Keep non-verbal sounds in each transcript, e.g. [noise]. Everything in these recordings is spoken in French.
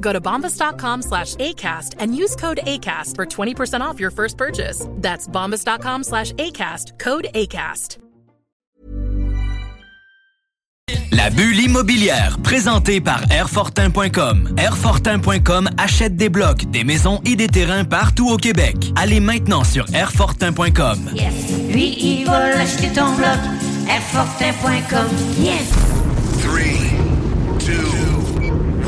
Go to bombas.com slash ACAST and use code ACAST for 20% off your first purchase. That's bombas.com slash ACAST, code ACAST. La bulle immobilière, présentée par Airfortin.com. Airfortin.com achète des blocs, des maisons et des terrains partout au Québec. Allez maintenant sur Airfortin.com. Yes. Lui, il va l'acheter ton bloc. Airfortin.com. Yes. 3, 2,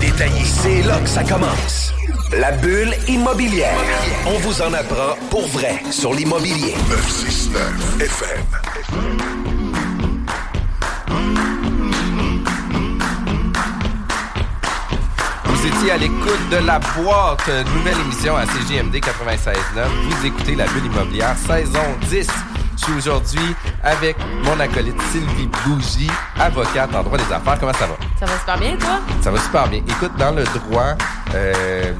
détaillé. C'est là que ça commence. La bulle immobilière. On vous en apprend pour vrai sur l'immobilier. 969 FM. Vous étiez à l'écoute de la boîte, nouvelle émission à CGMD 96.9. Vous écoutez la bulle immobilière, saison 10. Je suis aujourd'hui avec mon acolyte Sylvie Bougie, avocate en droit des affaires. Comment ça va? Ça va super bien, toi? Ça va super bien. Écoute, dans le droit, euh,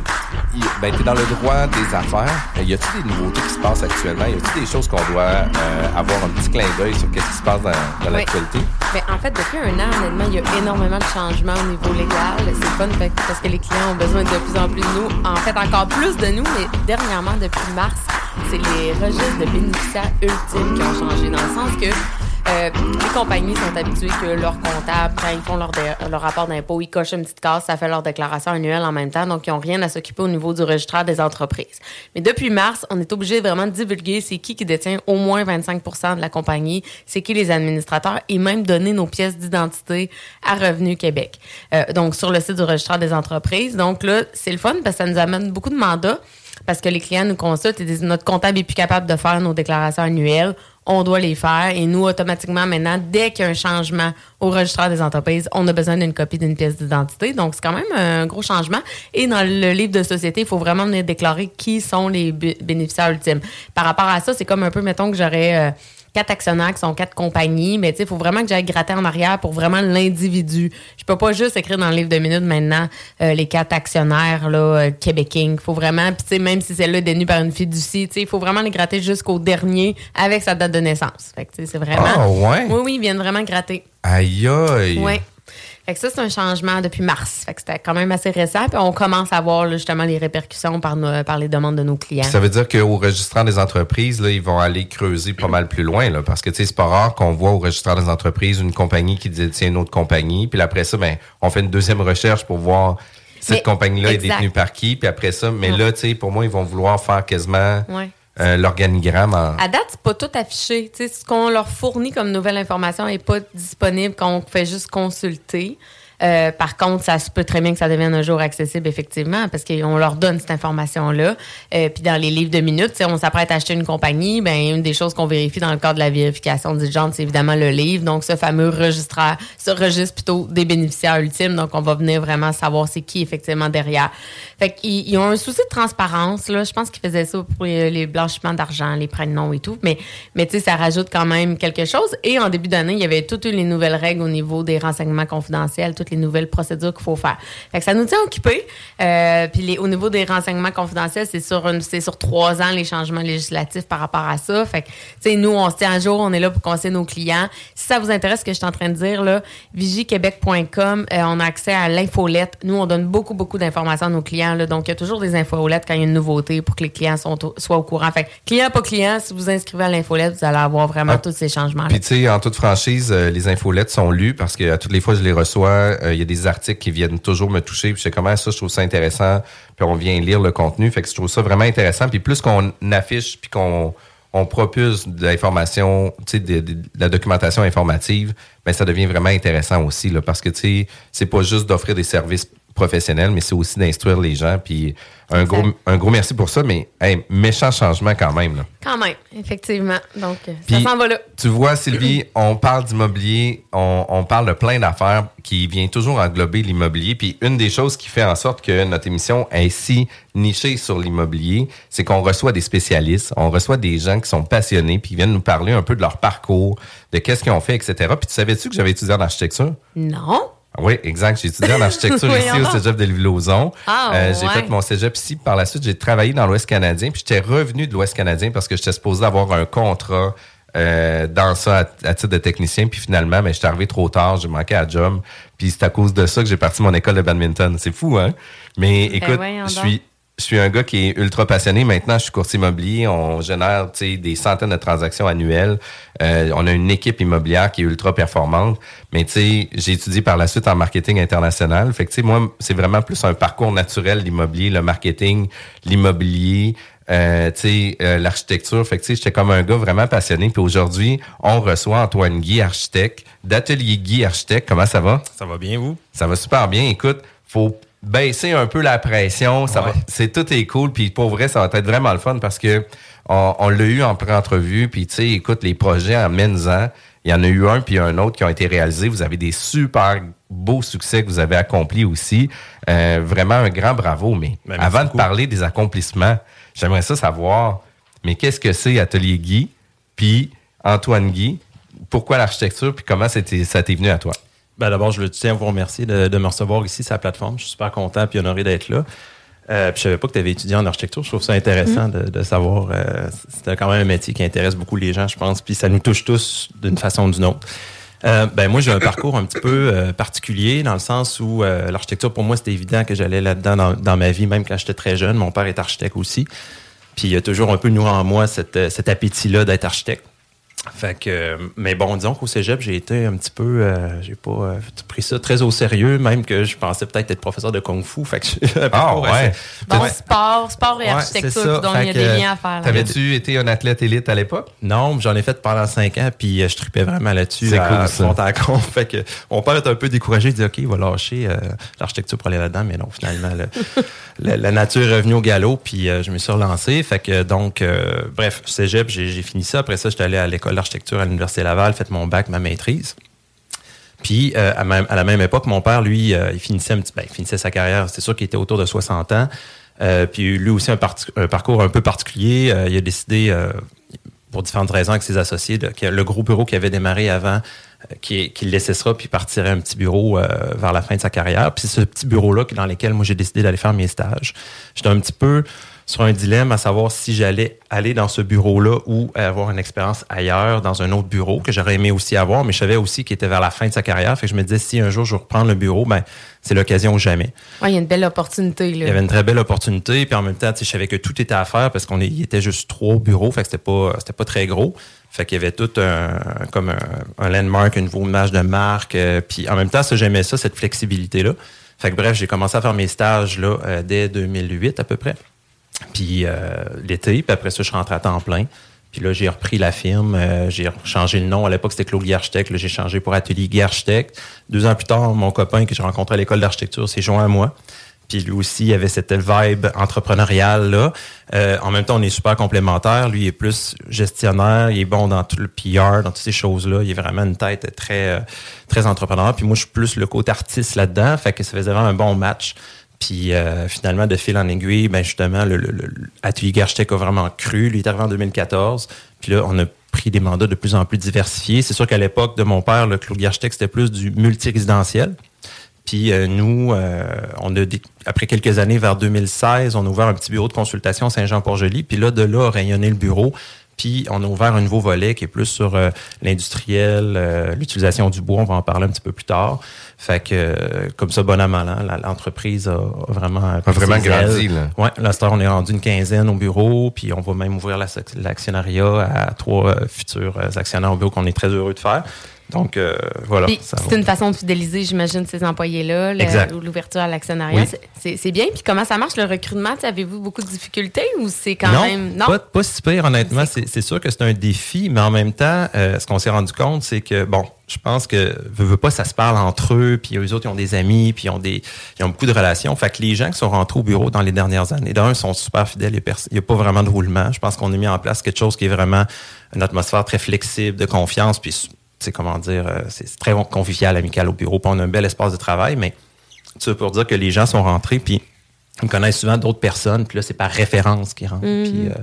ben, t'es dans le droit des affaires. Euh, Y a-t-il des nouveautés qui se passent actuellement? Y a-t-il des choses qu'on doit euh, avoir un petit clin d'œil sur qu'est-ce qui se passe dans, dans Oui. l'actualité? Mais en fait, depuis un an, honnêtement, il y a énormément de changements au niveau légal. C'est fun parce que les clients ont besoin de plus en plus de nous. En fait, encore plus de nous, mais dernièrement, depuis mars, c'est les registres de bénéficiaires ultimes qui ont changé. Dans le sens que euh, les compagnies sont habituées que leurs comptables, quand ils font leur, leur rapport d'impôt, ils cochent une petite case, ça fait leur déclaration annuelle en même temps, donc ils n'ont rien à s'occuper au niveau du registraire des entreprises. Mais depuis mars, on est obligé vraiment de divulguer c'est qui qui détient au moins 25% de la compagnie, c'est qui les administrateurs et même donner nos pièces d'identité à Revenu Québec. Euh, donc sur le site du registraire des entreprises. Donc là, c'est le fun parce que ça nous amène beaucoup de mandats parce que les clients nous consultent et disent notre comptable est plus capable de faire nos déclarations annuelles. On doit les faire et nous, automatiquement, maintenant, dès qu'il y a un changement au registraire des entreprises, on a besoin d'une copie d'une pièce d'identité. Donc, c'est quand même un gros changement. Et dans le livre de société, il faut vraiment venir déclarer qui sont les bé- bénéficiaires ultimes. Par rapport à ça, c'est comme un peu, mettons que j'aurais euh, quatre actionnaires qui sont quatre compagnies, mais tu sais, il faut vraiment que j'aille gratter en arrière pour vraiment l'individu. Je peux pas juste écrire dans le livre de minutes maintenant euh, les quatre actionnaires là, euh, Québec Inc. faut vraiment, puis tu sais, même si celle-là est détenue par une fiducie, tu sais, il faut vraiment les gratter jusqu'au dernier avec sa date de naissance. Fait que tu sais, c'est vraiment. Ah, ouais? Oui, oui, ils viennent vraiment gratter. Aïe aïe! Oui. Fait que ça, c'est un changement depuis mars. Fait que c'était quand même assez récent. Puis on commence à voir là, justement les répercussions par, nos- par les demandes de nos clients. Ça veut dire qu'au registrant des entreprises, là, ils vont aller creuser pas mal plus loin, là, parce que c'est pas rare qu'on voit au registrant des entreprises une compagnie qui détient une autre compagnie, puis après ça, ben, on fait une deuxième recherche pour voir cette compagnie-là est détenue par qui, puis après ça, mais Ouais. là, tu sais, pour moi, ils vont vouloir faire quasiment Ouais. Euh, l'organigramme en. À date, c'est pas tout affiché. Ce qu'on leur fournit comme nouvelle information n'est pas disponible quand on fait juste consulter. Euh, par contre, ça se peut très bien que ça devienne un jour accessible, effectivement, parce qu'on leur donne cette information-là. Euh, puis dans les livres de minutes, on s'apprête à acheter une compagnie, ben une des choses qu'on vérifie dans le cadre de la vérification diligente, c'est évidemment le livre. Donc, ce fameux registraire, ce registre plutôt des bénéficiaires ultimes. Donc, on va venir vraiment savoir c'est qui effectivement derrière. Fait qu'ils ils ont un souci de transparence. Là. Je pense qu'ils faisaient ça pour les, blanchiments d'argent, les nom et tout. Mais, mais tu sais, ça rajoute quand même quelque chose. Et en début d'année, il y avait toutes les nouvelles règles au niveau des renseignements confidentiels, toutes les nouvelles procédures qu'il faut faire. Fait que ça nous tient occupés. Euh, puis les- au niveau des renseignements confidentiels, c'est sur, c'est sur trois ans les changements législatifs par rapport à ça. Fait que, tu sais, nous, on se tient à jour, on est là pour conseiller nos clients. Si ça vous intéresse, ce que je suis en train de dire, là, vigiquebec.com, euh, on a accès à l'infolette. Nous, on donne beaucoup, beaucoup d'informations à nos clients. Là, donc, il y a toujours des infolettes quand il y a une nouveauté pour que les clients sont au- soient au courant. Fait client, pas client, si vous inscrivez à l'infolette, vous allez avoir vraiment Ah. tous ces changements. Puis tu sais, en toute franchise, euh, les infolettes sont lues parce que à toutes les fois je les reçois, euh, il y a des articles qui viennent toujours me toucher. Puis je sais comment ça, je trouve ça intéressant. Puis on vient lire le contenu, fait que je trouve ça vraiment intéressant. Puis plus qu'on affiche, puis qu'on on propulse de l'information, tu sais, de, de- de la documentation informative, ben ça devient vraiment intéressant aussi là, parce que tu sais, c'est pas juste d'offrir des services professionnels, mais c'est aussi d'instruire les gens. Puis un gros, un gros merci pour ça, mais hey, méchant changement quand même. Là. Quand même, effectivement. Donc, euh, Puis, ça s'en va là. Tu vois, Sylvie, on parle d'immobilier, on, on parle de plein d'affaires qui vient toujours englober l'immobilier. Puis une des choses qui fait en sorte que notre émission est si nichée sur l'immobilier, c'est qu'on reçoit des spécialistes, on reçoit des gens qui sont passionnés, puis qui viennent nous parler un peu de leur parcours, de qu'est-ce qu'ils ont fait, etc. Puis tu savais-tu que j'avais étudié en architecture? Non. Oui, exact. J'ai étudié en architecture [laughs] ici au cégep de Lévis-Lauzon. Ah, Euh, J'ai ouais. fait mon cégep ici. Par la suite, j'ai travaillé dans l'Ouest canadien. Puis j'étais revenu de l'Ouest canadien parce que j'étais supposé avoir un contrat euh, dans ça à, à titre de technicien. Puis finalement, ben, j'étais arrivé trop tard. J'ai manqué à job. Puis c'est à cause de ça que j'ai parti mon école de badminton. C'est fou, hein? Mais écoute, Ben voyons je suis je suis un gars qui est ultra passionné. Maintenant, je suis courtier immobilier. On génère des centaines de transactions annuelles. Euh, on a une équipe immobilière qui est ultra performante. Mais tu sais, j'ai étudié par la suite en marketing international. Fait que moi, c'est vraiment plus un parcours naturel l'immobilier, le marketing, l'immobilier. Euh, euh, l'architecture. Fait que j'étais comme un gars vraiment passionné. Puis aujourd'hui, on reçoit Antoine Guy, architecte, d'Atelier Guy, architecte. Comment ça va? Ça va bien, vous? Ça va super bien. Écoute, faut baisser un peu la pression. Ça va, c'est tout est cool. Puis pour vrai, ça va être vraiment le fun parce que on, on l'a eu en pré-entrevue. Puis tu sais, écoute, les projets en en il y en a eu un puis un autre qui ont été réalisés. Vous avez des super beaux succès que vous avez accomplis aussi. Euh, vraiment un grand bravo. Mais Ben, avant de parler des accomplissements, j'aimerais ça savoir, mais qu'est-ce que c'est Atelier Guy, puis Antoine Guy, pourquoi l'architecture, puis comment ça t'est venu à toi? Ben, D'abord, je tiens à vous remercier de, de me recevoir ici sur la plateforme. Je suis super content et honoré d'être là. Euh, puis je savais pas que tu avais étudié en architecture. Je trouve ça intéressant de, de savoir. euh, c'est quand même un métier qui intéresse beaucoup les gens, je pense. Puis ça nous touche tous d'une façon ou d'une autre. Euh, ben moi, j'ai un parcours un petit peu euh, particulier dans le sens où euh, l'architecture, pour moi, c'était évident que j'allais là-dedans dans, dans ma vie, même quand j'étais très jeune. Mon père est architecte aussi. Puis il y a toujours un peu nourri en moi cette, euh, cet appétit-là d'être architecte. Fait que, mais bon, disons qu'au cégep, j'ai été un petit peu, euh, j'ai pas euh, pris ça très au sérieux, même que je pensais peut-être être professeur de kung fu. [laughs] Fait que j'ai un Ah, ouais. assez- Bon, Ouais. sport, sport et Ouais, architecture, donc Fait il y a que, des liens à faire. là. T'avais-tu été un athlète élite à l'époque? Non, j'en ai fait pendant cinq ans, puis euh, je tripais vraiment là-dessus. C'est à cool, ça. fond en compte. [laughs] Fait que mon père est un peu découragé, il dit OK, il va lâcher euh, l'architecture pour aller là-dedans, mais non, finalement, le- [laughs] la, la nature est revenue au galop, puis euh, je me suis relancé. Fait que donc, euh, bref, cégep, j'ai j'ai fini ça. Après ça, j'étais allé à l'école d'architecture à l'Université Laval, fait mon bac, ma maîtrise. Puis, euh, à, la même époque, mon père, lui, euh, il finissait un petit, ben, finissait sa carrière. C'est sûr qu'il était autour de 60 ans. Euh, puis lui aussi un, parcours un peu particulier. Il a décidé, pour différentes raisons avec ses associés, que le gros bureau qu'il avait démarré avant, qu'il ça, puis partirait un petit bureau vers la fin de sa carrière. Puis c'est ce petit bureau-là dans lequel moi j'ai décidé d'aller faire mes stages. J'étais un petit peu sur un dilemme à savoir si j'allais aller dans ce bureau-là ou avoir une expérience ailleurs dans un autre bureau que j'aurais aimé aussi avoir, mais je savais aussi qu'il était vers la fin de sa carrière. Fait que je me disais, si un jour je reprends le bureau, ben c'est l'occasion ou jamais. Ouais, il y a une belle opportunité. Là. Il y avait une très belle opportunité, puis en même temps, je savais que tout était à faire parce qu'on était juste trois bureaux, fait que c'était pas, c'était pas très gros. Fait qu'il y avait tout un, comme un, un landmark, une nouveau image de marque, euh, puis en même temps, ça, j'aimais ça, cette flexibilité-là. Fait que bref, j'ai commencé à faire mes stages là, euh, dès 2008 à peu près. Puis euh, l'été, puis après ça, je suis à temps plein. Puis là, j'ai repris la firme, euh, j'ai changé le nom. À l'époque, c'était Claude Guy Architecte. Là, j'ai changé pour Atelier Guy Architecte. Deux ans plus tard, mon copain que j'ai rencontré à l'école d'architecture s'est joint à moi. Puis lui aussi, il avait cette vibe entrepreneuriale là. Euh, en même temps, on est super complémentaires. Lui, il est plus gestionnaire, il est bon dans tout le PR, dans toutes ces choses-là. Il a vraiment une tête très, très entrepreneur. Puis moi, je suis plus le côté artiste là-dedans. Fait que ça faisait vraiment un bon match. Puis euh, finalement, de fil en aiguille, ben justement, le, le, le Atelier Guy Architecte a vraiment cru. Lui est arrivé en 2014. Puis là, on a pris des mandats de plus en plus diversifiés. C'est sûr qu'à l'époque de mon père, le Claude Guy Architecte, c'était plus du multirésidentiel. Puis euh, nous, euh, on a après quelques années, vers 2016, on a ouvert un petit bureau de consultation Saint-Jean-Port-Joli. Puis là, de là, a rayonné le bureau. Puis on a ouvert un nouveau volet qui est plus sur euh, l'industriel, euh, l'utilisation du bois. On va en parler un petit peu plus tard. Fait que euh, comme ça, bon mal an, la- l'entreprise a, a vraiment A vraiment grandi, là. Ouais, là, on est rendu une quinzaine au bureau, puis on va même ouvrir la- l'actionnariat à trois futurs actionnaires au bureau qu'on est très heureux de faire. Donc, euh, voilà. C'est une façon de fidéliser, j'imagine, ces employés-là, l'ouverture à l'actionnariat. Oui. C'est- bien. Puis comment ça marche, le recrutement? Avez-vous beaucoup de difficultés ou c'est quand non, même... Pas, pas si pire, honnêtement. C'est c'est sûr que c'est un défi, mais en même temps, euh, ce qu'on s'est rendu compte, c'est que, bon, je pense que, veux, veux pas, ça se parle entre eux, puis eux autres, ils ont des amis, puis ils ont, des, ils ont beaucoup de relations. Fait que les gens qui sont rentrés au bureau dans les dernières années, d'un, sont super fidèles. Il n'y a pas vraiment de roulement. Je pense qu'on a mis en place quelque chose qui est vraiment une atmosphère très flexible, de confiance, puis, c'est comment dire, euh, c'est très convivial, amical au bureau. Puis on a un bel espace de travail, mais ça pour dire que les gens sont rentrés, puis ils connaissent souvent d'autres personnes, puis là, c'est par référence qu'ils rentrent. Puis, euh,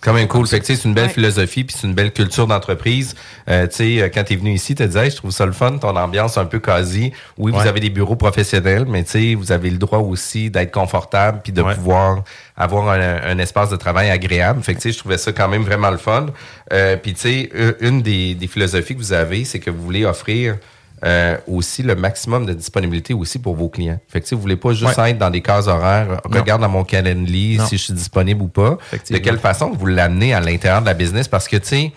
C'est quand même cool. Fait que, tu sais, c'est une belle Ouais. philosophie puis c'est une belle culture d'entreprise. Euh, tu sais, euh, quand t'es venu ici, tu disais, Hey, je trouve ça le fun, ton ambiance un peu quasi. Oui, vous avez des bureaux professionnels, mais tu sais, vous avez le droit aussi d'être confortable puis de Ouais. pouvoir avoir un, un espace de travail agréable. Fait que, tu sais, je trouvais ça quand même vraiment le fun. Euh, puis, tu sais, une des, des philosophies que vous avez, c'est que vous voulez offrir euh, aussi le maximum de disponibilité aussi pour vos clients. Fait que, sais, vous voulez pas juste Ouais. être dans des cases horaires, Non. regarde dans mon calendrier Non. si je suis disponible ou pas. De quelle façon vous l'amenez à l'intérieur de la business? Parce que, tu sais,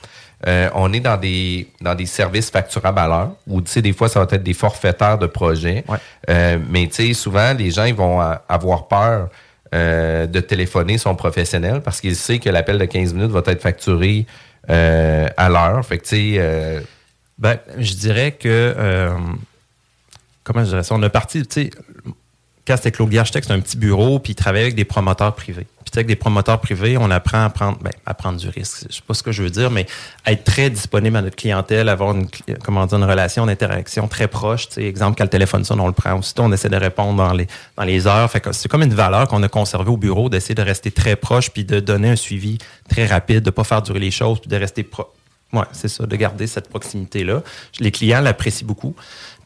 euh, on est dans des, dans des services facturables à l'heure, où, tu sais, des fois, ça va être des forfaitaires de projets. Ouais. Euh, mais, tu sais, souvent, les gens, ils vont avoir peur euh, de téléphoner son professionnel parce qu'ils savent que l'appel de 15 minutes va être facturé à l'heure. Fait que, tu sais, Ben, je dirais que. euh, comment je dirais ça? On a parti, tu sais, quand c'était Claude Architecte, c'est un petit bureau, puis il travaillait avec des promoteurs privés. Puis, avec des promoteurs privés, on apprend à prendre, ben, à prendre du risque. Je sais pas ce que je veux dire, mais être très disponible à notre clientèle, avoir une, comment dire, une relation d'interaction très proche. Tu sais, exemple, quand le téléphone sonne, on le prend. Aussitôt, on essaie de répondre dans les, dans les heures. C'est comme une valeur qu'on a conservée au bureau, d'essayer de rester très proche, puis de donner un suivi très rapide, de pas faire durer les choses, puis de rester proche. Ouais, c'est ça, de garder cette proximité-là. Les clients l'apprécient beaucoup.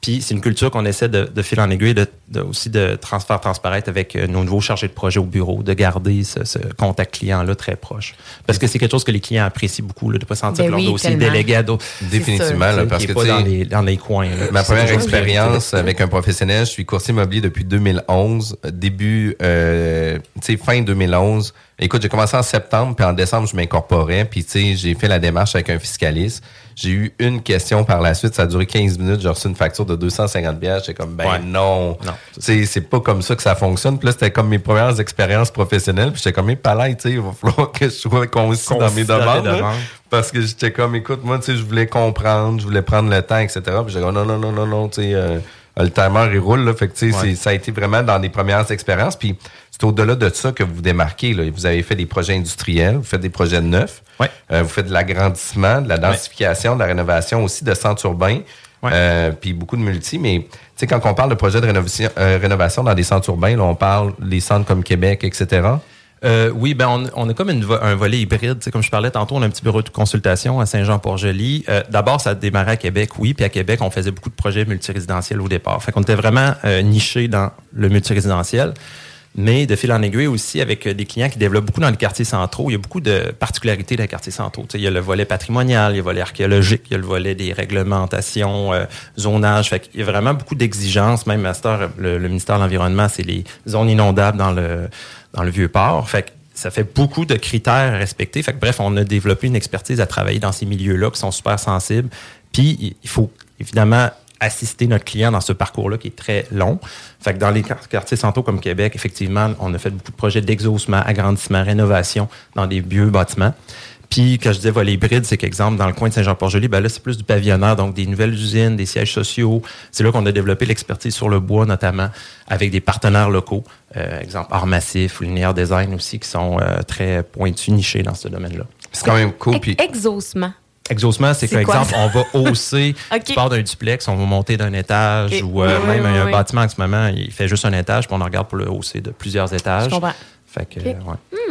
Puis c'est une culture qu'on essaie de, de fil en aiguille, de, de- aussi de transfert transparaître avec euh, nos nouveaux chargés de projet au bureau, de garder ce, ce contact client-là très proche. Parce que c'est quelque chose que les clients apprécient beaucoup, là, de ne pas sentir Ben que leur oui, dossier est délégué à d'autres. définitivement, là, parce Qui que, pas tu sais, dans les, dans les coins. là. Ma première expérience avec un professionnel, je suis courtier immobilier depuis 2011, début, euh, tu sais, fin 2011. Écoute, j'ai commencé en septembre, puis en décembre, je m'incorporais, puis tu sais, j'ai fait la démarche avec un fiscaliste. J'ai eu une question par la suite, ça a duré 15 minutes, j'ai reçu une facture de 250 bières, j'étais comme, ben Ouais. non, Non, tu sais, c'est pas comme ça que ça fonctionne. Puis là, c'était comme mes premières expériences professionnelles, puis j'étais comme, mais palais, tu sais, il va falloir que je sois concis dans mes Concis dans tes demandes. là. demandes. Parce que j'étais comme, écoute, moi, tu sais, je voulais comprendre, je voulais prendre le temps, etc. Puis j'étais comme, non, non, non, non, non, tu sais, euh, le timer, il roule, là. Fait que, Ouais. ça a été vraiment dans les premières expériences. Puis c'est au-delà de ça que vous vous démarquez, là. Vous avez fait des projets industriels, vous faites des projets neufs, Ouais. euh, vous faites de l'agrandissement, de la densification, de la rénovation aussi de centres urbains. Euh, puis beaucoup de multi, mais tu sais, quand on parle de projets de rénovation, euh, rénovation dans des centres urbains, là, on parle des centres comme Québec, etc. Euh, oui, ben on, on a comme une vo- un volet hybride. Tu sais, comme je parlais tantôt, on a un petit bureau de consultation à Saint-Jean-Port-Joli. Euh, D'abord, ça a démarré à Québec, oui. Puis à Québec, on faisait beaucoup de projets multirésidentiels au départ. Fait qu'on était vraiment euh, niché dans le multirésidentiel. Mais de fil en aiguille aussi, avec euh, des clients qui développent beaucoup dans les quartiers centraux, il y a beaucoup de particularités dans les quartiers centraux. Tu sais, il y a le volet patrimonial, il y a le volet archéologique, il y a le volet des réglementations, euh, zonage. Fait qu'il y a vraiment beaucoup d'exigences. Même à le ministère de l'Environnement, c'est les zones inondables dans le, dans le Vieux-Port. Fait que ça fait beaucoup de critères à respecter. Fait que, bref, on a développé une expertise à travailler dans ces milieux-là qui sont super sensibles. Puis, il- faut évidemment assister notre client dans ce parcours-là qui est très long. Fait que dans les quar- quartiers centraux comme Québec, effectivement, on a fait beaucoup de projets d'exaucement, agrandissement, rénovation dans des vieux bâtiments. Puis, quand je disais volet hybride, c'est qu'exemple, dans le coin de Saint-Jean-Port-Joli, ben là, c'est plus du pavillonnaire, donc des nouvelles usines, des sièges sociaux. C'est là qu'on a développé l'expertise sur le bois, notamment avec des partenaires locaux. Euh, exemple, Art Massif ou Linéaire Design aussi, qui sont euh, très pointus, nichés dans ce domaine-là. C'est quand même cool. Puis Exaucement. Exaucement, c'est qu'exemple, on va hausser, [laughs] Ok. tu pars d'un duplex, on va monter d'un étage, ou euh, Oui, même oui, un oui. bâtiment en ce moment, il fait juste un étage, puis on en regarde pour le hausser de plusieurs étages. Je comprends. Fait que, Ok. ouais.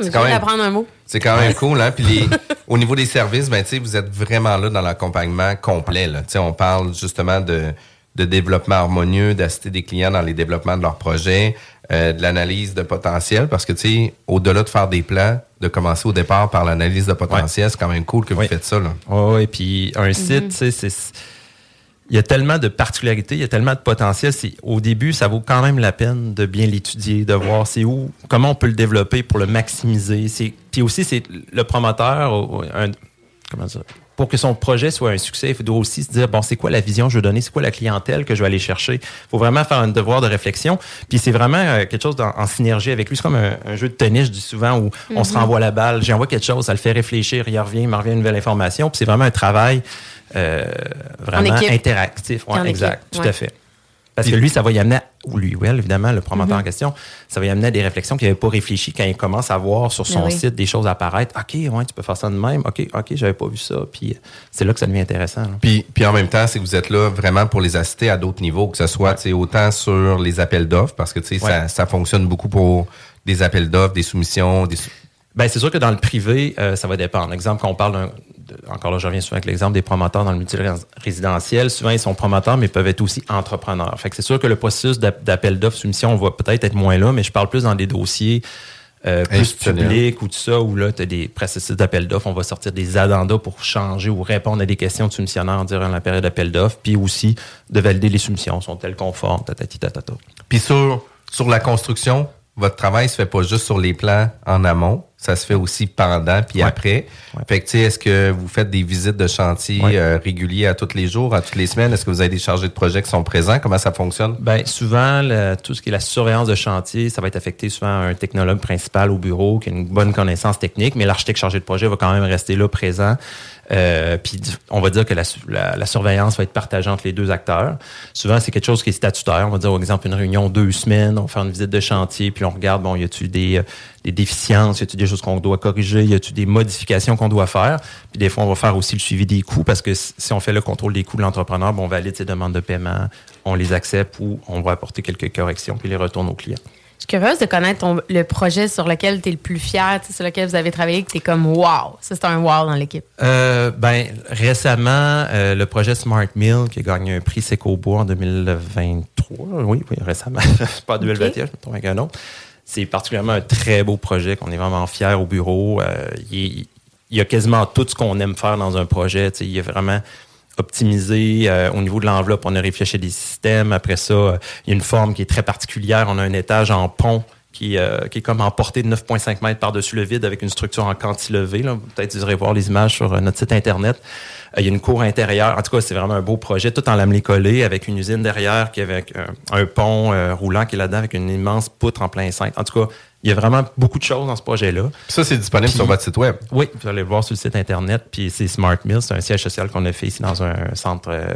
Je quand viens même- d'apprendre un mot. C'est quand même cool, hein. Puis les- [laughs] au niveau des services, ben tu sais, vous êtes vraiment là dans l'accompagnement complet. Là. Tu sais, on parle justement de de développement harmonieux, d'assister des clients dans les développements de leurs projets, euh, de l'analyse de potentiel, parce que, tu sais, au-delà de faire des plans, de commencer au départ par l'analyse de potentiel, c'est quand même cool que vous faites ça. Là. Oui, puis un site, tu sais, c'est il y a tellement de particularités, il y a tellement de potentiel. Au début, ça vaut quand même la peine de bien l'étudier, de voir c'est où, comment on peut le développer pour le maximiser. Puis aussi, c'est le promoteur, un, comment dire, pour que son projet soit un succès, il doit aussi se dire, bon, c'est quoi la vision que je veux donner, c'est quoi la clientèle que je vais aller chercher? Il faut vraiment faire un devoir de réflexion. Puis c'est vraiment euh, quelque chose en, synergie avec lui. C'est comme un, jeu de tennis, je dis souvent, où on se mhm. renvoie la balle, j'envoie quelque chose, ça le fait réfléchir, il revient, il me revient une nouvelle information. Puis c'est vraiment un travail euh, vraiment interactif. exact, tout à fait. Parce que lui, ça va y amener, ou lui, well, évidemment, le promoteur en mhm. question, ça va y amener à des réflexions qu'il n'avait pas réfléchi quand il commence à voir sur son ben site des choses apparaître. OK, ouais, tu peux faire ça de même. OK, OK, j'avais pas vu ça. Puis c'est là que ça devient intéressant. Puis, puis en même temps, c'est que vous êtes là vraiment pour les assister à d'autres niveaux, que ce soit autant sur les appels d'offres, parce que ça, ça fonctionne beaucoup pour des appels d'offres, des soumissions, des ben, c'est sûr que dans le privé, euh, ça va dépendre. Exemple, quand on parle d'un encore là, je reviens souvent avec l'exemple des promoteurs dans le multi-résidentiel. Souvent, ils sont promoteurs, mais peuvent être aussi entrepreneurs. Fait que c'est sûr que le processus d'appel d'offres, soumission, on va peut-être être moins là, mais je parle plus dans des dossiers euh, plus publics ou tout ça, où là, tu as des processus d'appel d'offres. On va sortir des addendas pour changer ou répondre à des questions de soumissionnaires durant la période d'appel d'offres, puis aussi de valider les soumissions. Sont-elles conformes? Tatati, tatata. Puis sur, sur la construction, votre travail se fait pas juste sur les plans en amont, ça se fait aussi pendant puis après. Fait que, est-ce que vous faites des visites de chantier euh, réguliers à tous les jours, à toutes les semaines? Est-ce que vous avez des chargés de projet qui sont présents? Comment ça fonctionne? Ben souvent, tout ce qui est la surveillance de chantier, ça va être affecté souvent à un technologue principal au bureau qui a une bonne connaissance technique, mais l'architecte chargé de projet va quand même rester là présent. Euh, puis on va dire que la, surveillance va être partagée entre les deux acteurs. Souvent, c'est quelque chose qui est statutaire. On va dire, par exemple, une réunion deux semaines, on fait une visite de chantier, puis on regarde, bon, y a-tu des, euh, des déficiences, y a-tu des choses qu'on doit corriger, y a-tu des modifications qu'on doit faire. Puis des fois, on va faire aussi le suivi des coûts parce que si on fait le contrôle des coûts de l'entrepreneur, bon, on valide ses demandes de paiement, on les accepte ou on va apporter quelques corrections puis les retourne aux clients. Je suis curieuse de connaître le projet sur lequel tu es le plus fier, sur lequel vous avez travaillé, que tu es comme wow. Ça, c'est un wow dans l'équipe. Euh, ben, récemment, euh, le projet Smart Mill qui a gagné un prix Secobois en 2023. Oui, oui, récemment. [laughs] pas 2021, je me trompe avec un autre. C'est particulièrement un très beau projet qu'on est vraiment fiers au bureau. Euh, il, y a quasiment tout ce qu'on aime faire dans un projet. Il y a vraiment optimisé euh, au niveau de l'enveloppe. On a réfléchi des systèmes. Après ça, euh, il y a une forme qui est très particulière. On a un étage en pont qui, euh, qui est comme en portée de 9,5 mètres par-dessus le vide avec une structure en cantilever. Peut-être vous irez voir les images sur notre site Internet. il y a une cour intérieure. En tout cas, c'est vraiment un beau projet, tout en lamelé collé, avec une usine derrière, qui avec un, pont roulant qui est là-dedans, avec une immense poutre en plein cintre. En tout cas, il y a vraiment beaucoup de choses dans ce projet-là. Ça, c'est disponible sur votre site web? Oui, vous allez le voir sur le site Internet. Puis c'est Smart Mill, c'est un siège social qu'on a fait ici dans un centre, euh,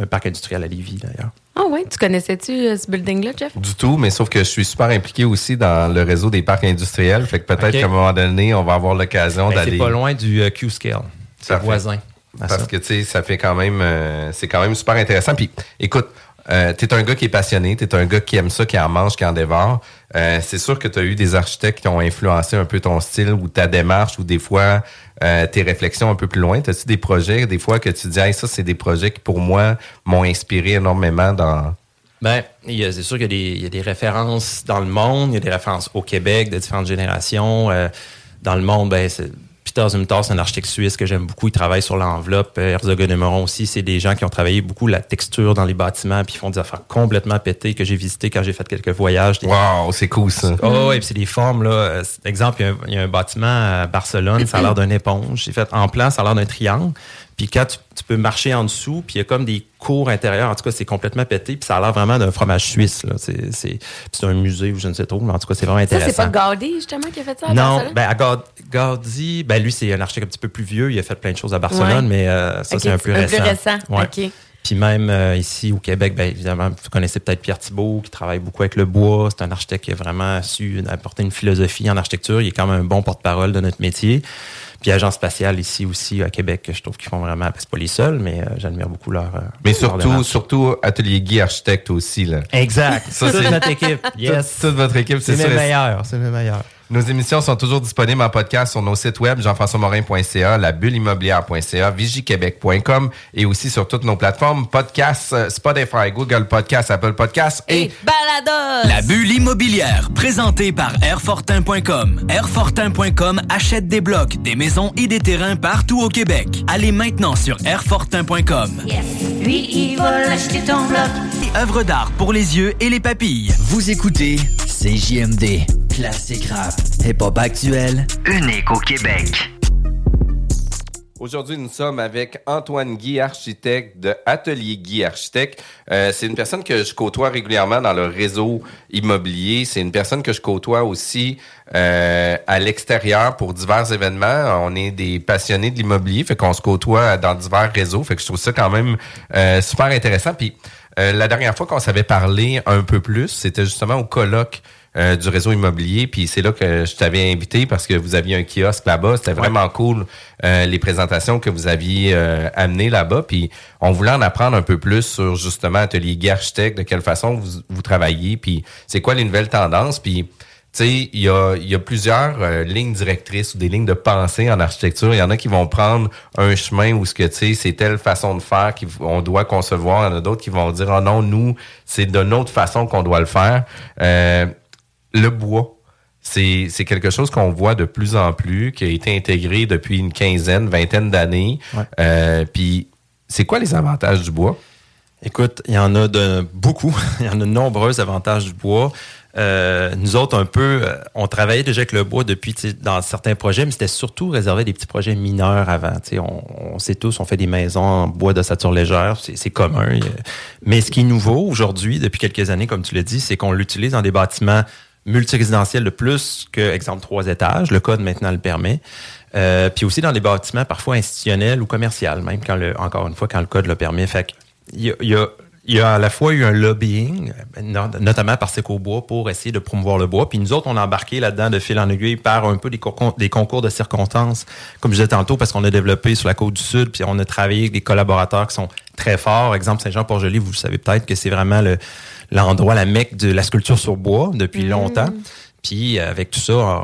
un parc industriel à Lévis, d'ailleurs. Ah oui, tu connaissais-tu euh, ce building-là, Jeff? Du tout, mais sauf que je suis super impliqué aussi dans le réseau des parcs industriels. Fait que peut-être qu'à un moment donné, on va avoir l'occasion ben, d'aller. C'est pas loin du euh, Q-Scale. C'est voisin. Parce que, tu sais, ça fait quand même. c'est quand même super intéressant. Puis, écoute, euh, tu es un gars qui est passionné, tu es un gars qui aime ça, qui en mange, qui en dévore. Euh, c'est sûr que tu as eu des architectes qui ont influencé un peu ton style ou ta démarche ou des fois euh, tes réflexions un peu plus loin. As-tu des projets, des fois que tu dis, ça, c'est des projets qui pour moi m'ont inspiré énormément dans. Ben, c'est sûr qu'il y, a des références dans le monde, il y a des références au Québec de différentes générations. dans le monde, ben, c'est Peter Zumthor, c'est un architecte suisse que j'aime beaucoup. Il travaille sur l'enveloppe. Euh, Herzog Nemeron aussi, c'est des gens qui ont travaillé beaucoup la texture dans les bâtiments, puis ils font des affaires complètement pétées que j'ai visitées quand j'ai fait quelques voyages. Wow, c'est cool ça. Oh, et puis c'est des formes là. Euh, exemple, il y, a un, bâtiment à Barcelone, ça a l'air d'une éponge. C'est fait en plan, ça a l'air d'un triangle. Puis quand tu, peux marcher en dessous, puis il y a comme des cours intérieurs. En tout cas, c'est complètement pété, puis ça a l'air vraiment d'un fromage suisse. C'est, un musée ou je ne sais trop, mais en tout cas, c'est vraiment intéressant. Ça, c'est pas Gaudi, justement, qui a fait ça à Non, ben, à Gaudi, ben, lui, c'est un architecte un petit peu plus vieux. Il a fait plein de choses à Barcelone, mais euh, ça, c'est un peu récent. Un peu récent, OK. Puis même euh, ici au Québec, bien évidemment, vous connaissez peut-être Pierre Thibault qui travaille beaucoup avec le bois. C'est un architecte qui a vraiment su apporter une philosophie en architecture. Il est quand même un bon porte-parole de notre métier. Puis Agence spatiale ici aussi à Québec, je trouve qu'ils font vraiment, c'est pas les seuls, mais euh, j'admire beaucoup leur. Euh, mais surtout, surtout Atelier Guy Architecte aussi là. Exact. Ça c'est notre équipe. [laughs] Yes. Toute, votre équipe, c'est C'est mes meilleurs. C'est mes meilleurs. Nos émissions sont toujours disponibles en podcast sur nos sites web jean-françois-morin.ca, labulleimmobilière.ca, vigiquebec.com et aussi sur toutes nos plateformes podcasts, euh, Spotify, Google Podcasts, Apple Podcasts et, Balados! La bulle immobilière, présentée par Airfortin.com. Airfortin.com achète des blocs, des maisons et des terrains partout au Québec. Allez maintenant sur Airfortin.com. Lui, il va acheter ton bloc. Œuvre d'art pour les yeux et les papilles. Vous écoutez CJMD, classique rap, hip-hop actuel, Unique au Québec. Aujourd'hui, nous sommes avec Antoine Guy, architecte de Atelier Guy Architecte. Euh, c'est une personne que je côtoie régulièrement dans le réseau immobilier. C'est une personne que je côtoie aussi euh, à l'extérieur pour divers événements. On est des passionnés de l'immobilier, fait qu'on se côtoie dans divers réseaux. Fait que je trouve ça quand même euh, super intéressant. Puis la dernière fois qu'on s'avait parlé un peu plus, c'était justement au colloque euh, du réseau immobilier. Puis c'est là que je t'avais invité parce que vous aviez un kiosque là-bas. C'était vraiment cool euh, les présentations que vous aviez euh, amenées là-bas. Puis on voulait en apprendre un peu plus sur justement Atelier Guy Architecte, de quelle façon vous, vous travaillez, puis c'est quoi les nouvelles tendances. Puis tu sais, il y a, il y a plusieurs euh, lignes directrices ou des lignes de pensée en architecture. Il y en a qui vont prendre un chemin où ce que tu sais, c'est telle façon de faire qu'on doit concevoir. Il y en a d'autres qui vont dire, oh non, nous, c'est d'une autre façon qu'on doit le faire. Euh, le bois, c'est quelque chose qu'on voit de plus en plus, qui a été intégré depuis une quinzaine, vingtaine d'années. Euh, Puis, c'est quoi les avantages du bois? Écoute, il y en a de beaucoup. [laughs] il y en a de nombreux avantages du bois. Euh, nous autres, un peu, euh, on travaillait déjà avec le bois depuis dans certains projets, mais c'était surtout réservé à des petits projets mineurs avant. Tu sais, On, on sait tous, on fait des maisons en bois d'ossature légère, c'est commun. Mais ce qui est nouveau aujourd'hui, depuis quelques années, comme tu l'as dit, c'est qu'on l'utilise dans des bâtiments multirésidentiels de plus que, exemple, trois étages. Le code maintenant le permet. Euh, puis aussi dans des bâtiments parfois institutionnels ou commerciaux, même quand le, encore une fois, quand le code le permet. Fait y a- il y a à la fois eu un lobbying, no- notamment par Bois, pour essayer de promouvoir le bois. Puis nous autres, on a embarqué là-dedans de fil en aiguille par un peu des, concours, des concours de circonstances, comme je disais tantôt, parce qu'on a développé sur la côte du Sud, puis on a travaillé avec des collaborateurs qui sont très forts. Exemple, Saint-Jean-Port-Joli, vous le savez peut-être que c'est vraiment le- l'endroit, la mecque de la sculpture sur bois depuis longtemps. Puis euh, avec tout ça, euh,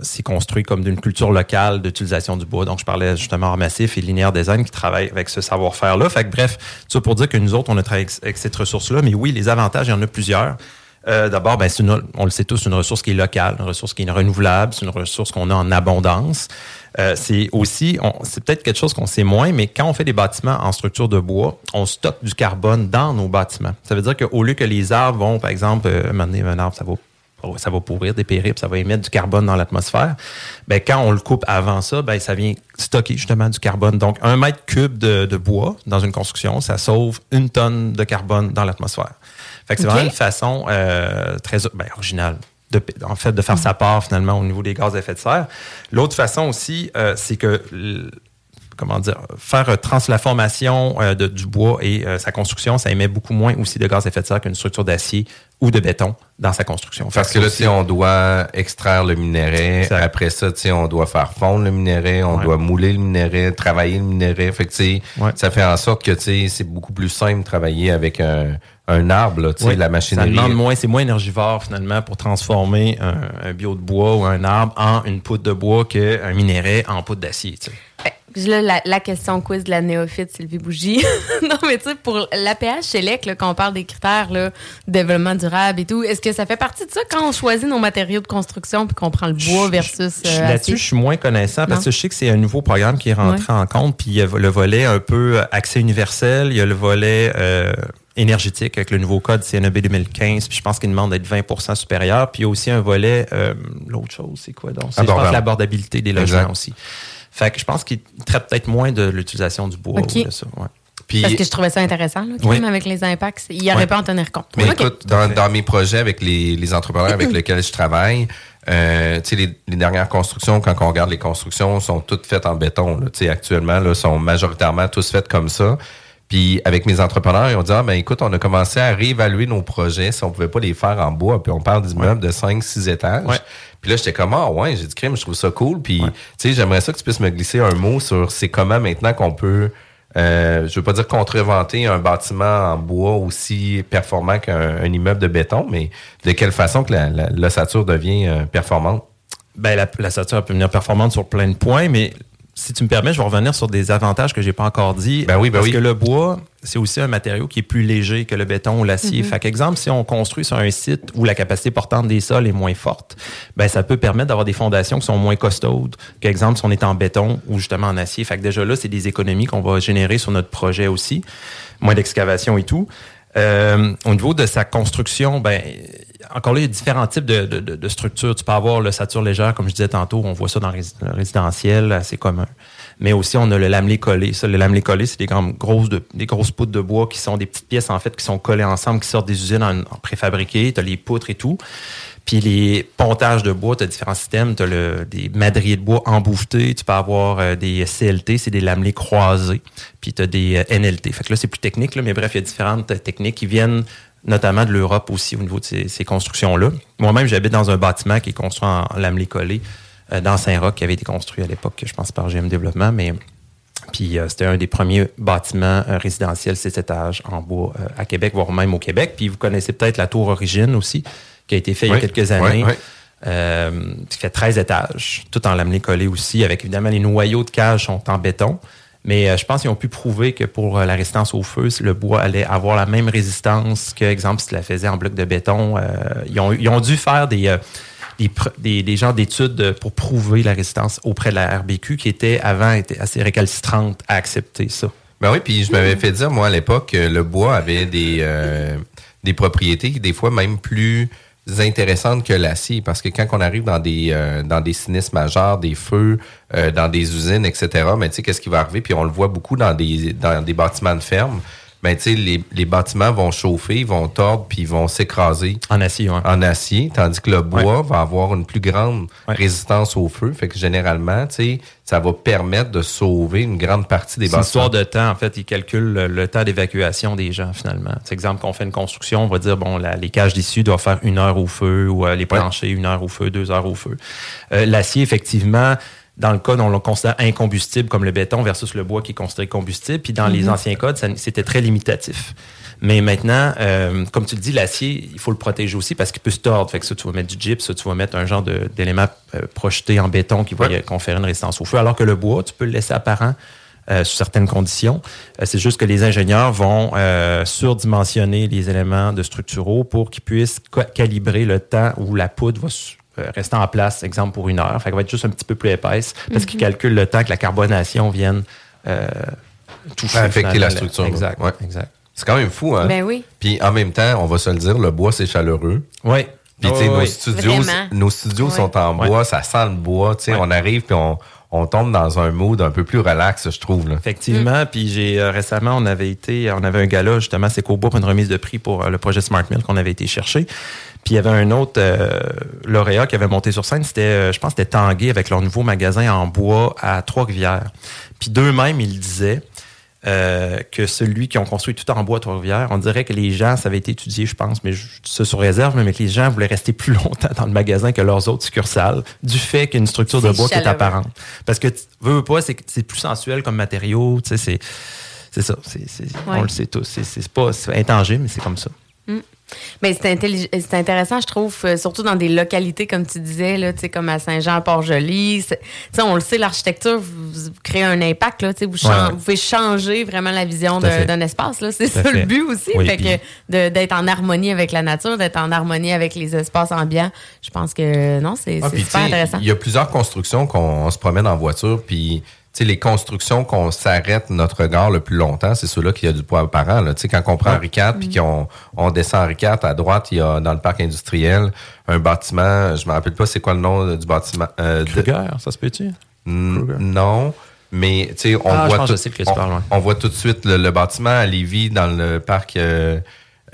c'est construit comme d'une culture locale d'utilisation du bois. Donc je parlais justement à Massif et Linéaire Design qui travaillent avec ce savoir-faire-là. Fait que bref, tout ça pour dire que nous autres, on a travaillé avec, cette ressource-là. Mais oui, les avantages, il y en a plusieurs. Euh, D'abord, ben, c'est on le sait tous, une ressource qui est locale, une ressource qui est renouvelable, c'est une ressource qu'on a en abondance. C'est aussi, c'est peut-être quelque chose qu'on sait moins, mais quand on fait des bâtiments en structure de bois, on stocke du carbone dans nos bâtiments. Ça veut dire qu'au lieu que les arbres vont, par exemple, euh, un arbre, ça va ça va pourrir, dépérir, puis ça va émettre du carbone dans l'atmosphère. Ben, quand on le coupe avant ça, ben, ça vient stocker justement du carbone. Donc, un mètre cube de, de bois dans une construction, ça sauve une tonne de carbone dans l'atmosphère. Fait que c'est vraiment une façon euh, très ben, originale. De, en fait, de faire sa part finalement au niveau des gaz à effet de serre. L'autre façon aussi, euh, c'est que comment dire, faire euh, trans la formation euh, de- du bois et euh, sa construction, ça émet beaucoup moins aussi de gaz à effet de serre qu'une structure d'acier ou de béton dans sa construction. Parce que là, sais, on doit extraire le minerai. Après ça, on doit faire fondre le minerai, on Ouais. doit mouler le minerai, travailler le minerai. Fait que, ça fait en sorte que, c'est beaucoup plus simple de travailler avec un, un arbre, là, Oui, la Ça machinerie. demande moins, c'est moins énergivore finalement pour transformer un, un bio de bois ou un arbre en une poudre de bois qu'un minerai en poudre d'acier. Puis Là, la, la question quiz de la néophyte Sylvie Bougie. [laughs] non, mais tu sais, pour l'APH chez LEC, là, quand on parle des critères, là, développement durable et tout, est-ce que ça fait partie de ça quand on choisit nos matériaux de construction puis qu'on prend le bois versus. Euh, Là-dessus, je suis moins connaissant parce Non. que je sais que c'est un nouveau programme qui est rentré en compte. Puis il y a le volet un peu accès universel, il y a le volet euh, énergétique avec le nouveau code CNEB 2015. Puis je pense qu'il demande d'être 20% supérieur. Puis il y a aussi un volet, euh, l'autre chose, c'est quoi donc? C'est, je pense Abordable. l'abordabilité des logements Exact. aussi. Fait que je pense qu'il traite peut-être moins de l'utilisation du bois Ok. ou de ça. ouais. Puis, Parce que je trouvais ça intéressant, là, quand Oui. même, avec les impacts. Il n'y aurait pas à en tenir compte. Mais écoute, dans, dans mes projets avec les, les entrepreneurs avec [clears throat] lesquels je travaille, euh, tu sais, les, les dernières constructions, quand on regarde les constructions, sont toutes faites en béton. Là, Tu sais, actuellement, là, sont majoritairement tous faites comme ça. Puis avec mes entrepreneurs, ils ont dit ah ben écoute, on a commencé à réévaluer nos projets si on pouvait pas les faire en bois. Puis on parle d'immeubles de 5 6 étages. Puis là j'étais comme ah ouais, j'ai dit crime, je trouve ça cool. Puis tu sais, j'aimerais ça que tu puisses me glisser un mot sur c'est comment maintenant qu'on peut euh, je veux pas dire contreventer un bâtiment en bois aussi performant qu'un un immeuble de béton, mais de quelle façon que la- la- l'ossature devient euh, performante? Ben, la, la stature peut venir performante sur plein de points, mais si tu me permets, je vais revenir sur des avantages que j'ai pas encore dit. Ben oui, ben parce oui. que le bois, c'est aussi un matériau qui est plus léger que le béton ou l'acier. Mhm. Fait qu'exemple, si on construit sur un site où la capacité portante des sols est moins forte, ben ça peut permettre d'avoir des fondations qui sont moins costaudes qu'exemple si on est en béton ou justement en acier. Fait que déjà là, c'est des économies qu'on va générer sur notre projet aussi, moins d'excavation et tout. Euh, au niveau de sa construction, ben encore là, il y a différents types de, de, de- structures. Tu peux avoir le sature légère, comme je disais tantôt, on voit ça dans le rési- le résidentiel, assez commun. Mais aussi, on a le lamelé collé. Ça, le lamelé collé, c'est des grosses, de, des grosses poutres de bois qui sont des petites pièces, en fait, qui sont collées ensemble, qui sortent des usines en, en. Tu as les poutres et tout. Puis les pontages de bois, tu as différents systèmes. Tu as le, des madriers de bois embouffetés. Tu peux avoir euh, des CLT, c'est des lamelés croisés. Puis tu as des euh, NLT. Fait que là, c'est plus technique, là, mais bref, il y a différentes techniques qui viennent notamment de l'Europe aussi au niveau de ces, ces constructions-là. Moi-même, j'habite dans un bâtiment qui est construit en lamelé collé euh, dans Saint-Roch, qui avait été construit à l'époque, je pense, par GM Développement, mais puis euh, c'était un des premiers bâtiments euh, résidentiels six étages en bois à Québec, voire même au Québec. Puis vous connaissez peut-être la tour Origine aussi, qui a été faite il y a quelques années. oui. Qui fait 13 étages, tout en lamelé collé aussi, avec évidemment les noyaux de cage sont en béton. Mais euh, je pense qu'ils ont pu prouver que pour euh, la résistance au feu, le bois allait avoir la même résistance que, exemple, si tu la faisais en bloc de béton. Euh, ils, ont, dû faire des, des, genres d'études pour prouver la résistance auprès de la RBQ, qui était avant assez récalcitrante à accepter ça. Ben oui, puis je m'avais fait dire, moi, à l'époque, que le bois avait des, euh, des propriétés, des fois même plus intéressantes que l'acier, parce que quand on arrive dans des, euh, dans des sinistres majeurs, des feux, euh, dans des usines, etc., mais tu sais, qu'est-ce qui va arriver? Puis on le voit beaucoup dans des, dans des bâtiments de ferme. Ben, tu sais, les, les bâtiments vont chauffer, ils vont tordre, puis ils vont s'écraser. En acier. En acier, tandis que le bois va avoir une plus grande résistance au feu. Fait que généralement, tu sais, ça va permettre de sauver une grande partie des C'est bâtiments. histoire de temps. En fait, ils calculent le, le temps d'évacuation des gens, finalement. C'est exemple qu'on fait une construction, on va dire, bon, la- les cages d'issue doivent faire une heure au feu ou euh, les planchers, une heure au feu, deux heures au feu. Euh, L'acier, effectivement, dans le code, on le considère incombustible comme le béton versus le bois qui est considéré combustible. Puis dans les Mhm. anciens codes, c'était très limitatif. Mais maintenant, euh, comme tu le dis, l'acier, il faut le protéger aussi parce qu'il peut se tordre. Fait que ça, tu vas mettre du gyps, ça, tu vas mettre un genre d'élément euh, projeté en béton qui va conférer une résistance au feu. Alors que le bois, tu peux le laisser apparent euh, sous certaines conditions. Euh, c'est juste que les ingénieurs vont euh, surdimensionner les éléments de structuraux pour qu'ils puissent ca- calibrer le temps où la poudre va rester en place, exemple pour une heure. Fait qu'elle va être juste un petit peu plus épaisse parce qu'ils Mhm. calculent le temps que la carbonation vienne euh, toucher. affecter la structure. Exact. Ouais. exact. C'est quand même fou, hein? Ben oui. Puis en même temps, on va se le dire, le bois, c'est chaleureux. Oui. Puis, tu sais, Oui, nos oui. studios, Vraiment. nos studios sont en bois, ça sent le bois, tu sais, on arrive puis on, on tombe dans un mood un peu plus relax, je trouve, là. Effectivement, puis j'ai euh, récemment, on avait été, on avait un gala justement, c'est qu'au bout pour une remise de prix pour euh, le projet Smart Mill qu'on avait été chercher. Puis il y avait un autre euh, lauréat qui avait monté sur scène, c'était, euh, je pense, c'était Tanguay avec leur nouveau magasin en bois à Trois-Rivières. Puis d'eux-mêmes, ils disaient euh, que celui qui ont construit tout en bois à Trois-Rivières, on dirait que les gens, ça avait été étudié, je pense, mais ça sur réserve, mais que les gens voulaient rester plus [laughs] longtemps dans le magasin que leurs autres succursales, du fait qu'il y a une structure de bois qui est apparente. Parce que, tu veux, veux pas, c'est que c'est plus sensuel comme matériau, tu sais, c'est... C'est ça, c'est, c'est- Ouais. on le sait tous. C'est, pas intangible, mais c'est comme ça. Mm. Mais c'est intéressant, je trouve, euh, surtout dans des localités, comme tu disais, là, comme à Saint-Jean-Port-Joli. On le sait, l'architecture, créez un impact. Là, vous, Ouais, ouais. vous pouvez changer vraiment la vision d'un espace. C'est ça le but aussi. Oui, fait puis- que de- d'être en harmonie avec la nature, d'être en harmonie avec les espaces ambiants. Je pense que non, c'est Ah, super intéressant. Il y a plusieurs constructions qu'on on se promène en voiture, puis les constructions qu'on s'arrête notre regard le plus longtemps, c'est ceux-là qui a du poids apparent. Là. Tu sais, Quand on prend Henri IV, puis qu'on on descend Henri IV, à droite, il y a dans le parc industriel un bâtiment, je me rappelle pas c'est quoi le nom du bâtiment. euh, de- Kruger, ça se peut-tu? Non. Mais tu sais, on Ah, voit tout, on, on voit tout de suite le, le bâtiment à Lévis dans le parc euh,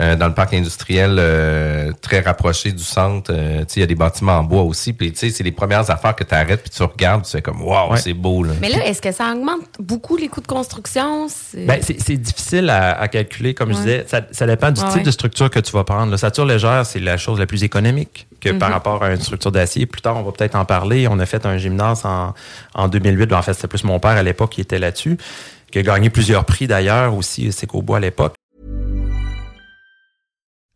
euh, dans le parc industriel euh, très rapproché du centre. Euh, tu sais, il y a des bâtiments en bois aussi. Puis tu sais, c'est les premières affaires que tu arrêtes puis tu regardes, tu fais comme waouh, Ouais. c'est beau là. Mais là, est-ce que ça augmente beaucoup les coûts de construction? C'est- Ben, difficile à, à calculer, comme je disais. Ça, ça dépend du Ouais, type de structure que tu vas prendre. La stature légère, c'est la chose la plus économique que par Mhm. rapport à une structure d'acier. Plus tard, on va peut-être en parler. On a fait un gymnase en, en 2008. Ben, En fait, c'était plus mon père à l'époque qui était là-dessus, qui a gagné plusieurs prix d'ailleurs aussi, c'est qu'au bois à l'époque.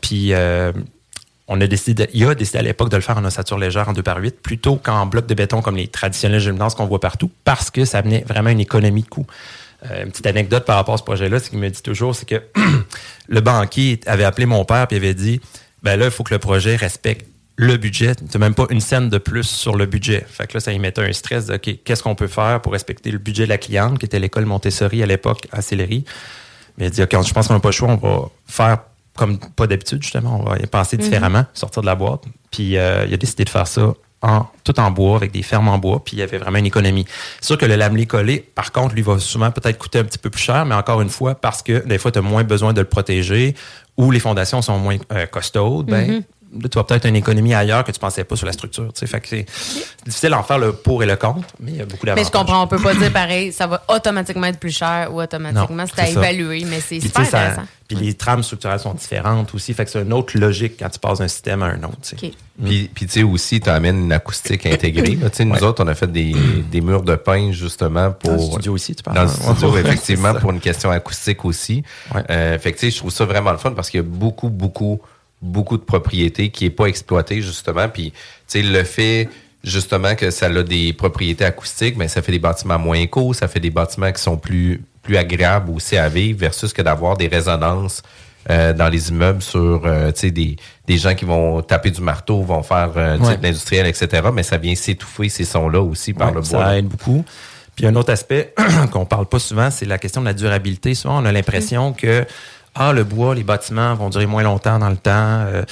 Puis, euh, on a décidé, il a décidé à l'époque de le faire en ossature légère en 2 par 8 plutôt qu'en bloc de béton comme les traditionnels gymnases qu'on voit partout parce que ça amenait vraiment une économie de coût. Euh, une petite anecdote par rapport à ce projet-là, ce qu'il me dit toujours, c'est que [clears throat] le banquier avait appelé mon père et avait dit ben là, il faut que le projet respecte le budget. Tu même pas une scène de plus sur le budget. Fait que là, ça y mettait un stress OK, qu'est-ce qu'on peut faire pour respecter le budget de la cliente, qui était l'école Montessori à l'époque à Sillery. Mais il a dit OK, je pense qu'on n'a pas le choix, on va faire comme pas d'habitude, justement, on va y penser Mhm. différemment, sortir de la boîte. Puis euh, il a décidé de faire ça en, tout en bois, avec des fermes en bois, puis il y avait vraiment une économie. C'est sûr que le lamelé collé, par contre, lui, va souvent peut-être coûter un petit peu plus cher, mais encore une fois, parce que des fois, tu as moins besoin de le protéger ou les fondations sont moins euh, costaudes, ben, Mhm. Là, tu vas peut-être une économie ailleurs que tu pensais pas sur la structure. tu sais. Fait que c'est difficile d'en faire le pour et le contre, mais il y a beaucoup Mais d'avantages. je comprends, on peut pas dire pareil, ça va automatiquement être plus cher ou automatiquement, c'est à évaluer, mais c'est super ça- intéressant. Puis les trames structurelles sont différentes aussi. Fait que c'est une autre logique quand tu passes d'un système à un autre. tu sais. Puis, puis tu sais aussi, tu amènes une acoustique intégrée. là. Tu sais, nous autres, on a fait des, des murs de pin justement pour. Dans le studio aussi, tu parles. Dans le Ouais, studio, ouais, [laughs] effectivement, pour une question acoustique aussi. Euh, fait que tu sais, je trouve ça vraiment le fun parce qu'il y a beaucoup, beaucoup, beaucoup de propriétés qui est pas exploitée justement. Puis tu sais, le fait justement que ça a des propriétés acoustiques, mais ça fait des bâtiments moins éco, ça fait des bâtiments qui sont plus plus agréables aussi à vivre versus que d'avoir des résonances euh, dans les immeubles sur euh, tu sais, des, des gens qui vont taper du marteau, vont faire euh, Ouais. de l'industriel, etc. Mais ça vient s'étouffer ces sons-là aussi par Ouais, le bois. Ça aide beaucoup. Puis un autre aspect [clears throat] qu'on parle pas souvent, c'est la question de la durabilité. Souvent, on a l'impression que ah le bois, les bâtiments vont durer moins longtemps dans le temps. Euh,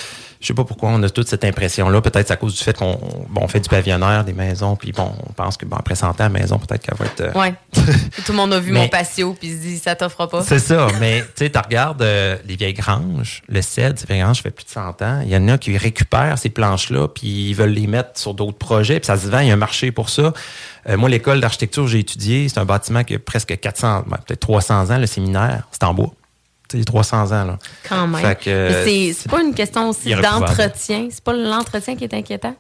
je sais pas pourquoi on a toute cette impression-là. Peut-être c'est à cause du fait qu'on bon, on fait du pavillonnaire, des maisons, puis bon, on pense que bon, après 100 ans, la maison, peut-être qu'elle va être. euh, Ouais. [laughs] Tout le monde a vu Mais- mon patio puis se dit ça t'offre pas. C'est ça, mais tu sais, tu regardes euh, les vieilles granges, le cèdre, ces vieilles granges, fait plus de 100 ans. Il y en a qui récupèrent ces planches-là, puis ils veulent les mettre sur d'autres projets, puis ça se vend, il y a un marché pour ça. Euh, moi, l'école d'architecture j'ai étudié, c'est un bâtiment qui a presque 400, ben, peut-être 300 ans, le séminaire, c'est en bois. Tu sais, 300 ans, là. Quand même. Euh, c'est- pas une question aussi d'entretien. C'est pas l'entretien qui est inquiétant?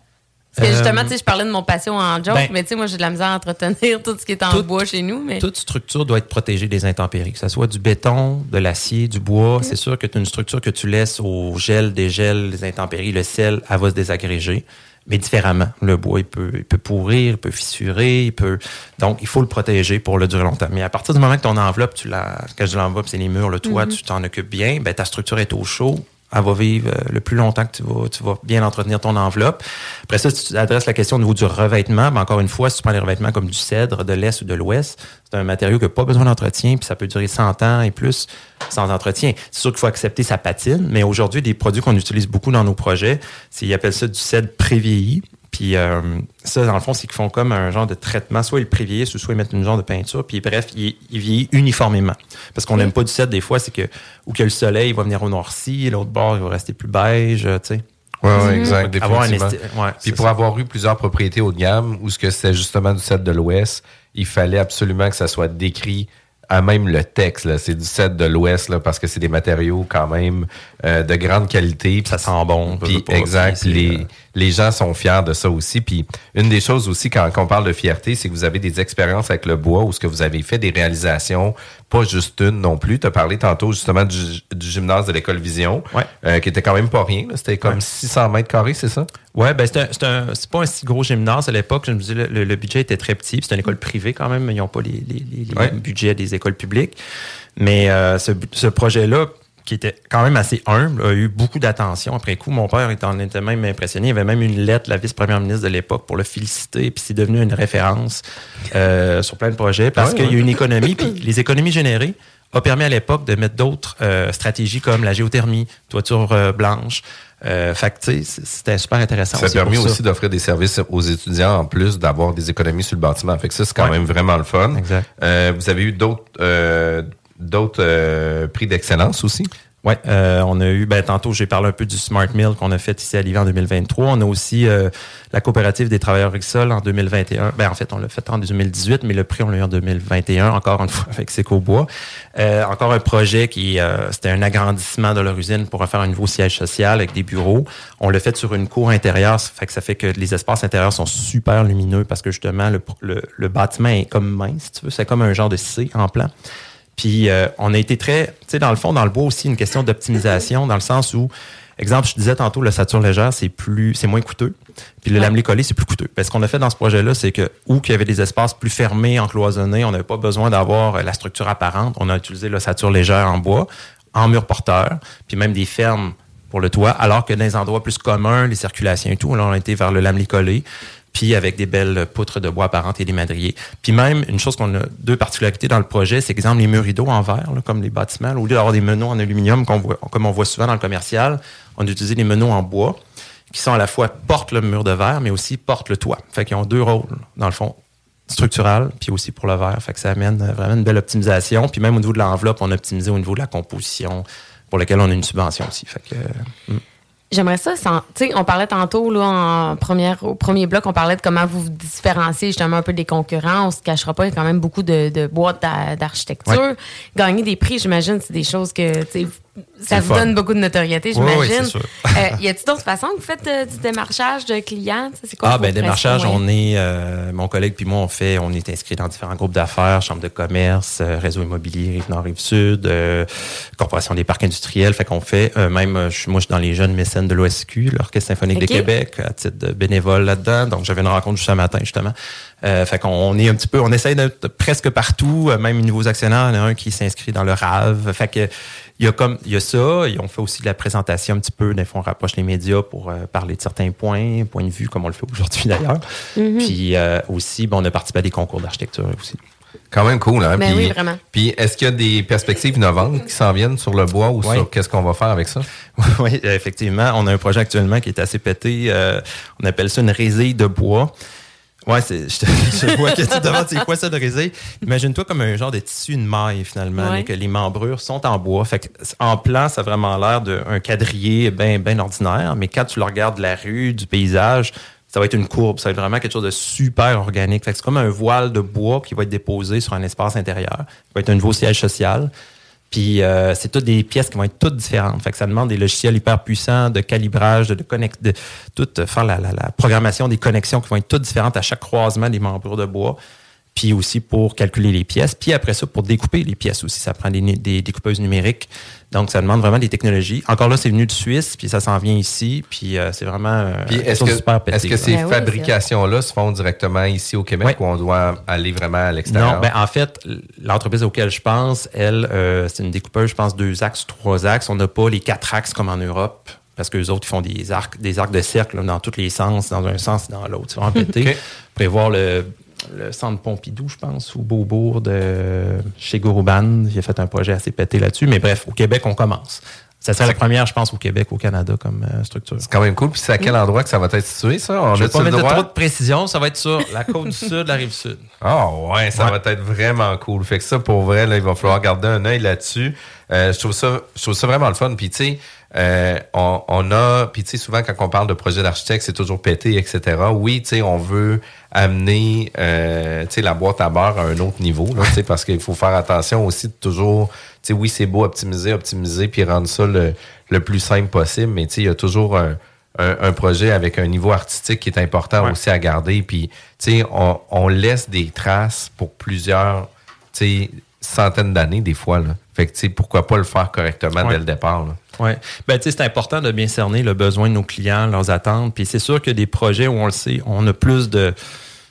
Parce que justement, Euh, tu sais, je parlais de mon patio en joke, ben- mais tu sais, moi, j'ai de la misère à entretenir tout ce qui est en bois chez nous. Mais... Toute structure doit être protégée des intempéries, que ce soit du béton, de l'acier, du bois. C'est sûr que tu as une structure que tu laisses au gel, dégel, les intempéries, le sel, elle va se désagréger, mais différemment. Le bois, il peut, il peut pourrir, il peut fissurer, il peut. Donc, il faut le protéger pour le durer longtemps. Mais à partir du moment que ton enveloppe, tu la, quand je l'enveloppe, c'est les murs, le toit, Mhm. tu t'en occupes bien, ben, ta structure est au chaud. Elle va vivre euh, le plus longtemps que tu vas, bien entretenir ton enveloppe. Après ça, si tu adresses la question au niveau du revêtement, ben encore une fois, si tu prends les revêtements comme du cèdre, de l'Est ou de l'Ouest, c'est un matériau qui n'a pas besoin d'entretien, puis ça peut durer 100 ans et plus sans entretien. C'est sûr qu'il faut accepter sa patine, mais aujourd'hui, des produits qu'on utilise beaucoup dans nos projets, ils appellent ça du cèdre prévieilli. Puis euh, ça, dans le fond, c'est qu'ils font comme un genre de traitement. Soit ils le prévieillissent, ou soit ils mettent une genre de peinture. Puis bref, il, il vieillit uniformément. Parce qu'on n'aime pas du cèdre des fois, c'est que ou que le soleil il va venir au noirci, l'autre bord il va rester plus beige, tu sais. Oui, Mhm. ouais, exact. Avoir un définitivement. esti- ouais, Puis pour ça. avoir eu plusieurs propriétés haut de gamme, où ce que c'était justement du cèdre de l'Ouest, il fallait absolument que ça soit décrit à même le texte. C'est du cèdre de l'Ouest là, parce que c'est des matériaux quand même euh, de grande qualité. Ça sent bon. Pas, exact. les, les gens sont fiers de ça aussi. Puis une des choses aussi quand, quand on parle de fierté, c'est que vous avez des expériences avec le bois où ce que vous avez fait des réalisations, pas juste une non plus. Tu as parlé tantôt justement du, du gymnase de l'école Vision, euh, qui était quand même pas rien. C'était comme 600 mètres carrés, c'est ça? Ouais, ben c'est un- un- pas un si gros gymnase à l'époque. Je me disais, le, budget était très petit. C'est une école privée quand même. mais Ils n'ont pas les, les- les- les Ouais. budgets des écoles publiques. Mais euh, ce, ce projet-là, qui était quand même assez humble, a eu beaucoup d'attention après coup. Mon père en était même impressionné. Il avait même une lettre de la vice-première ministre de l'époque pour le féliciter. Puis c'est devenu une référence euh, sur plein de projets parce Ouais, qu'il y a une économie. Puis les économies générées ont permis à l'époque de mettre d'autres euh, stratégies comme la géothermie, toiture euh, blanche. Euh, c'était super intéressant. Ça a permis aussi d'offrir des services aux étudiants en plus d'avoir des économies sur le bâtiment. Fait que ça, c'est quand Ouais. même vraiment le fun. Exact. Vous avez eu d'autres d'autres euh, prix d'excellence aussi? Oui, on a eu, ben, tantôt, j'ai parlé un peu du Smart Mill qu'on a fait ici à Livy en 2023. On a aussi euh, la coopérative des travailleurs agricoles en 2021. Ben, en fait, on l'a fait en 2018, mais le prix, on l'a eu en 2021, encore une fois, [laughs] avec Secobois. Euh, encore un projet qui, euh, c'était un agrandissement de leur usine pour refaire un nouveau siège social avec des bureaux. On l'a fait sur une cour intérieure, ça fait que ça fait que les espaces intérieurs sont super lumineux parce que justement, le, le, le bâtiment est comme mince, si tu veux. C'est comme un genre de C en plan. Puis euh, on a été très, tu sais, dans le fond, dans le bois aussi, une question d'optimisation, dans le sens où, exemple, je disais tantôt, le sature légère, c'est plus, c'est moins coûteux. Puis le lamelé collé, c'est plus coûteux. Parce qu'on a fait dans ce projet-là, c'est que où qu'il y avait des espaces plus fermés, encloisonnés, on n'avait pas besoin d'avoir euh, la structure apparente. On a utilisé le sature légère en bois, en mur porteur, puis même des fermes pour le toit, alors que dans les endroits plus communs, les circulations et tout, là, on a été vers le lamelé collé puis avec des belles poutres de bois apparentes et des madriers. Puis même, une chose qu'on a deux particularités dans le projet, c'est exemple les murs rideaux en verre, comme les bâtiments. au lieu d'avoir des meneaux en aluminium, comme on voit souvent dans le commercial, on a utilisé des meneaux en bois qui sont à la fois portent le mur de verre, mais aussi portent le toit. Fait qu'ils ont deux rôles, dans le fond, structural, puis aussi pour le verre. Fait que ça amène euh, vraiment une belle optimisation. Puis même au niveau de l'enveloppe, on a optimisé au niveau de la composition, pour lequel on a une subvention aussi. Fait que, euh, mm. J'aimerais ça, tu sais, on parlait tantôt, là, en première, au premier bloc, on parlait de comment vous vous différenciez justement un peu des concurrents. On se cachera pas, il y a quand même beaucoup de, de boîtes d'a- d'architecture. Ouais. Gagner des prix, j'imagine, c'est des choses que, tu sais, ça vous fun. donne beaucoup de notoriété, Oui, oui, j'imagine. sûr. Euh, y a-t-il d'autres façons que vous faites euh, du démarchage de clients? C'est quoi Ah, ben, démarchage, on est, euh, mon collègue puis moi, on fait, on est inscrit dans différents groupes d'affaires, chambre de commerce, euh, réseau immobilier, Rive-Nord, Rive-Sud, euh, Corporation des parcs industriels. Fait qu'on fait, euh, même, je suis- moi, je suis dans les jeunes mécènes de l'OSQ, l'Orchestre symphonique de Québec, à titre de bénévole là-dedans. Donc, j'avais une rencontre juste ce matin, justement. Euh, fait qu'on on est un petit peu, on essaye d'être presque partout, même nouveaux actionnaires, il y en a un qui s'inscrit dans le RAV. Fait que, il y a comme, il y a ça, et on fait aussi de la présentation un petit peu, des fois, on rapproche les médias pour euh, parler de certains points, points de vue, comme on le fait aujourd'hui d'ailleurs. Mhm. Puis euh, aussi, bon, on a participé à des concours d'architecture aussi. Quand même cool, hein? Ben Puis- oui, vraiment. Puis est-ce qu'il y a des perspectives innovantes qui s'en viennent sur le bois ou Oui. sur qu'est-ce qu'on va faire avec ça? [laughs] oui, effectivement. On a un projet actuellement qui est assez pété. euh, on appelle ça une résille de bois. Ouais, c'est, je, te- [laughs] je vois que tu te demandes c'est quoi ça de résille. Imagine-toi comme un genre de tissu de maille finalement, Ouais. mais que les membrures sont en bois. Fait que, en plan, ça a vraiment l'air d'un quadrillé bien ben ordinaire, mais quand tu le regardes de la rue, du paysage, ça va être une courbe. Ça va être vraiment quelque chose de super organique. Fait que c'est comme un voile de bois qui va être déposé sur un espace intérieur. Ça va être un nouveau siège social. Puis euh, c'est toutes des pièces qui vont être toutes différentes. Fait que ça demande des logiciels hyper puissants de calibrage, de, de, de tout euh, faire la, la, la programmation des connexions qui vont être toutes différentes à chaque croisement des membrures de bois. Puis aussi pour calculer les pièces. Puis après ça, pour découper les pièces aussi. Ça prend des, découpeuses numériques. Donc, ça demande vraiment des technologies. Encore là, c'est venu de Suisse, puis ça s'en vient ici. Puis euh, c'est vraiment euh, Puis est-ce que, super pété, est-ce que là. ces Ben oui, fabrications-là se font directement ici au Québec ou on doit aller vraiment à l'extérieur? Non, ben en fait, l'entreprise auquel je pense, elle, euh, c'est une découpeuse, je pense, deux axes, trois axes. On n'a pas les quatre axes comme en Europe. Parce que les autres, ils font des arcs, des arcs de cercle là, dans tous les sens, dans un sens et dans l'autre. C'est vraiment [laughs] pété. Ok. Vous pouvez voir le, le centre Pompidou, je pense, ou Beaubourg de chez Gourouban. Il a fait un projet assez pété là-dessus. Mais bref, au Québec, on commence. Ça serait la première, je pense, au Québec, au Canada comme euh, structure. C'est quand même cool. Puis c'est à quel endroit que ça va être situé, ça? On Je ne vais pas mettre droit? trop de précision. Ça va être sur la côte du sud, la rive sud. [laughs] Ah ouais, ça Ouais. va être vraiment cool. Fait que ça, pour vrai, là, il va falloir garder un œil là-dessus. Euh, je trouve ça, je trouve ça vraiment le fun. Puis tu sais, euh, on, on a, puis tu sais, souvent quand on parle de projet d'architecte, c'est toujours pété, etc. Oui, tu sais, on veut amener, euh, tu sais, la boîte à beurre à un autre niveau, là, tu sais, parce qu'il faut faire attention aussi de toujours, tu sais, oui, c'est beau optimiser, optimiser, puis rendre ça le, le plus simple possible, mais tu sais, il y a toujours un, un, un projet avec un niveau artistique qui est important Ouais. aussi à garder. Puis, tu sais, on, on laisse des traces pour plusieurs, tu sais, centaines d'années des fois. Là. Fait que, tu sais, pourquoi pas le faire correctement Ouais. dès le départ. Là. Oui. Ben, tu sais, c'est important de bien cerner le besoin de nos clients, leurs attentes. Puis c'est sûr que des projets où on le sait, on a plus de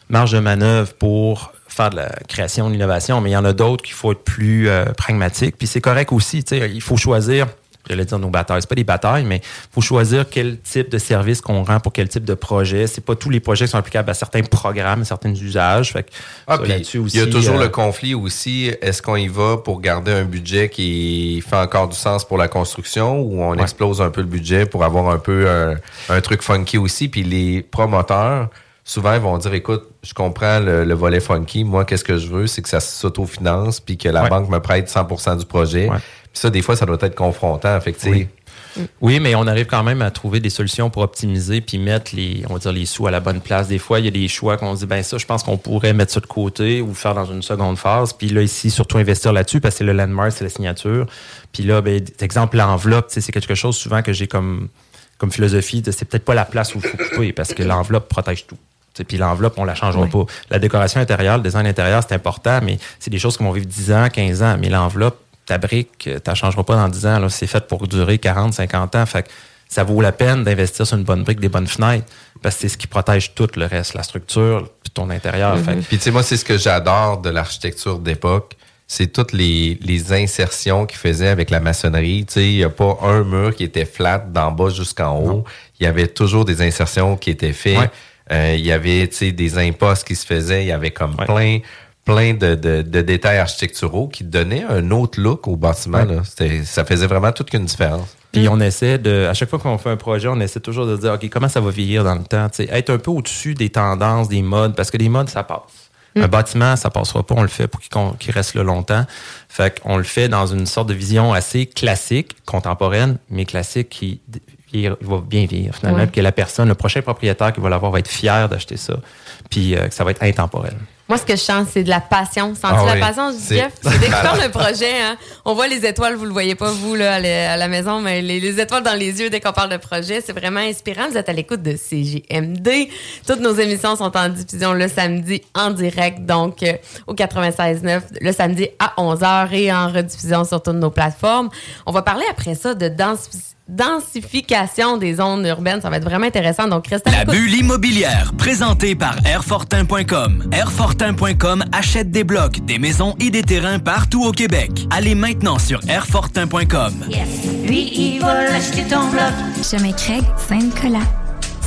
marge de manœuvre pour faire de la création, de l'innovation, mais il y en a d'autres qu'il faut être plus euh, pragmatique. Puis c'est correct aussi, tu sais, il faut choisir j'allais dire nos batailles. C'est pas des batailles, mais faut choisir quel type de service qu'on rend pour quel type de projet. C'est pas tous les projets qui sont applicables à certains programmes, à certains usages. Fait que Ah, ça, puis là-dessus il y a toujours euh, le conflit aussi. Est-ce qu'on y va pour garder un budget qui fait encore du sens pour la construction ou on Ouais. explose un peu le budget pour avoir un peu un, un truc funky aussi? Puis les promoteurs, souvent, ils vont dire, écoute, je comprends le, le volet funky. Moi, qu'est-ce que je veux? C'est que ça s'autofinance puis que la Ouais. banque me prête 100% du projet. Ça, des fois, ça doit être confrontant. Fait que, tu sais, Oui. Oui, mais on arrive quand même à trouver des solutions pour optimiser puis mettre les, on va dire, les sous à la bonne place. Des fois, il y a des choix qu'on se dit, ben ça, je pense qu'on pourrait mettre ça de côté ou le faire dans une seconde phase. Puis là, ici, surtout investir là-dessus parce que c'est le landmark, c'est la signature. Puis là, ben, exemple, l'enveloppe, c'est quelque chose souvent que j'ai comme, comme philosophie de c'est peut-être pas la place où il faut couper parce que l'enveloppe protège tout. Puis l'enveloppe, on la changera pas. La décoration intérieure, le design intérieur, c'est important, mais c'est des choses qui vont vivre 10 ans, 15 ans. Mais l'enveloppe, ta brique, tu la changeras pas dans 10 ans. C'est fait pour durer 40, 50 ans. Fait que ça vaut la peine d'investir sur une bonne brique, des bonnes fenêtres, parce que c'est ce qui protège tout le reste, la structure, puis ton intérieur. Fait que- Puis tu sais, moi, c'est ce que j'adore de l'architecture d'époque. C'est toutes les, les insertions qu'ils faisaient avec la maçonnerie. Tu sais, il n'y a pas un mur qui était flat d'en bas jusqu'en haut. Il y avait toujours des insertions qui étaient faites. Ouais. Euh, il y avait, tu sais, des impostes qui se faisaient. Il y avait comme plein plein de, de, de détails architecturaux qui donnaient un autre look au bâtiment. Ouais. là. Ça faisait vraiment toute qu'une différence. Puis on essaie de, à chaque fois qu'on fait un projet, on essaie toujours de dire, OK, comment ça va vieillir dans le temps? Tu sais, être un peu au-dessus des tendances, des modes, parce que les modes, ça passe. Un bâtiment, ça passera pas, on le fait pour qu'il reste là longtemps. Fait qu'on le fait dans une sorte de vision assez classique, contemporaine, mais classique qui qui va bien vieillir finalement, Ouais. puis que la personne, le prochain propriétaire qui va l'avoir va être fier d'acheter ça, puis euh, que ça va être intemporel. Moi, ce que je sens, c'est de la passion. Sens-tu Ah la passion, Jeff? C'est parles d'un projet, hein, on voit les étoiles, vous le voyez pas, vous, là, à la, maison, mais les, les étoiles dans les yeux dès qu'on parle de projet, c'est vraiment inspirant. Vous êtes à l'écoute de CJMD. Toutes nos émissions sont en diffusion le samedi en direct, donc euh, au 96.9, le samedi à 11h et en rediffusion sur toutes nos plateformes. On va parler après ça de densi- densification des zones urbaines. Ça va être vraiment intéressant, donc restez à La bulle immobilière, présentée par Airfortin.com. Airfortin.com achète des blocs, des maisons et des terrains partout au Québec. Allez maintenant sur Airfortin.com. Lui, il va acheter ton bloc. Chemin Craig, Saint-Nicolas.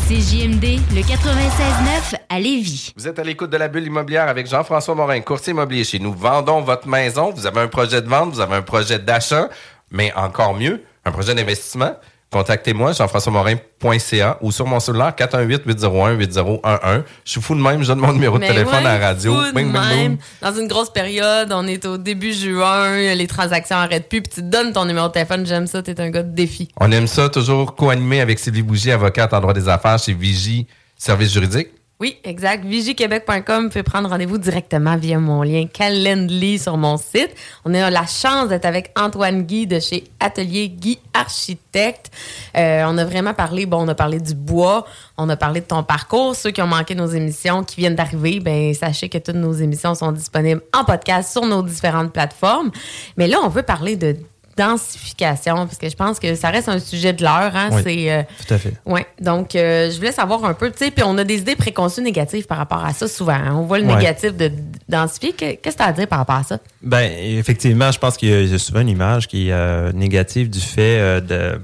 CJMD, le 96.9 à Lévis. Vous êtes à l'écoute de la bulle immobilière avec Jean-François Morin, courtier immobilier chez nous. Vendons votre maison. Vous avez un projet de vente, vous avez un projet d'achat, mais encore mieux, un projet d'investissement. Contactez-moi, jean-françois-morin.ca ou sur mon cellulaire 418-801-8011. Je suis fou de même, je donne mon numéro de téléphone ouais, à la radio. fou de Bing, même. Dans une grosse période, on est au début juin, les transactions arrêtent plus, puis tu donnes ton numéro de téléphone. J'aime ça, t'es un gars de défi. On aime ça, toujours co-animé avec Sylvie Bougie, avocate en droit des affaires chez Vigie Service juridique. Oui, exact. Vigiquebec.com fait prendre rendez-vous directement via mon lien Calendly sur mon site. On a la chance d'être avec Antoine Guy de chez Atelier Guy Architecte. Euh, on a vraiment parlé, bon, on a parlé du bois, on a parlé de ton parcours. Ceux qui ont manqué nos émissions, qui viennent d'arriver, ben sachez que toutes nos émissions sont disponibles en podcast sur nos différentes plateformes. Mais là, on veut parler de densification parce que je pense que ça reste un sujet de l'heure. Hein? Oui, C'est euh, tout à fait. oui, donc euh, je voulais savoir un peu, tu sais, puis on a des idées préconçues négatives par rapport à ça souvent. hein. On voit le Ouais. négatif de densifier. Que- Qu'est-ce que tu as à dire par rapport à ça? Ben, effectivement, je pense qu'il y a- souvent une image qui est euh, négative du fait de.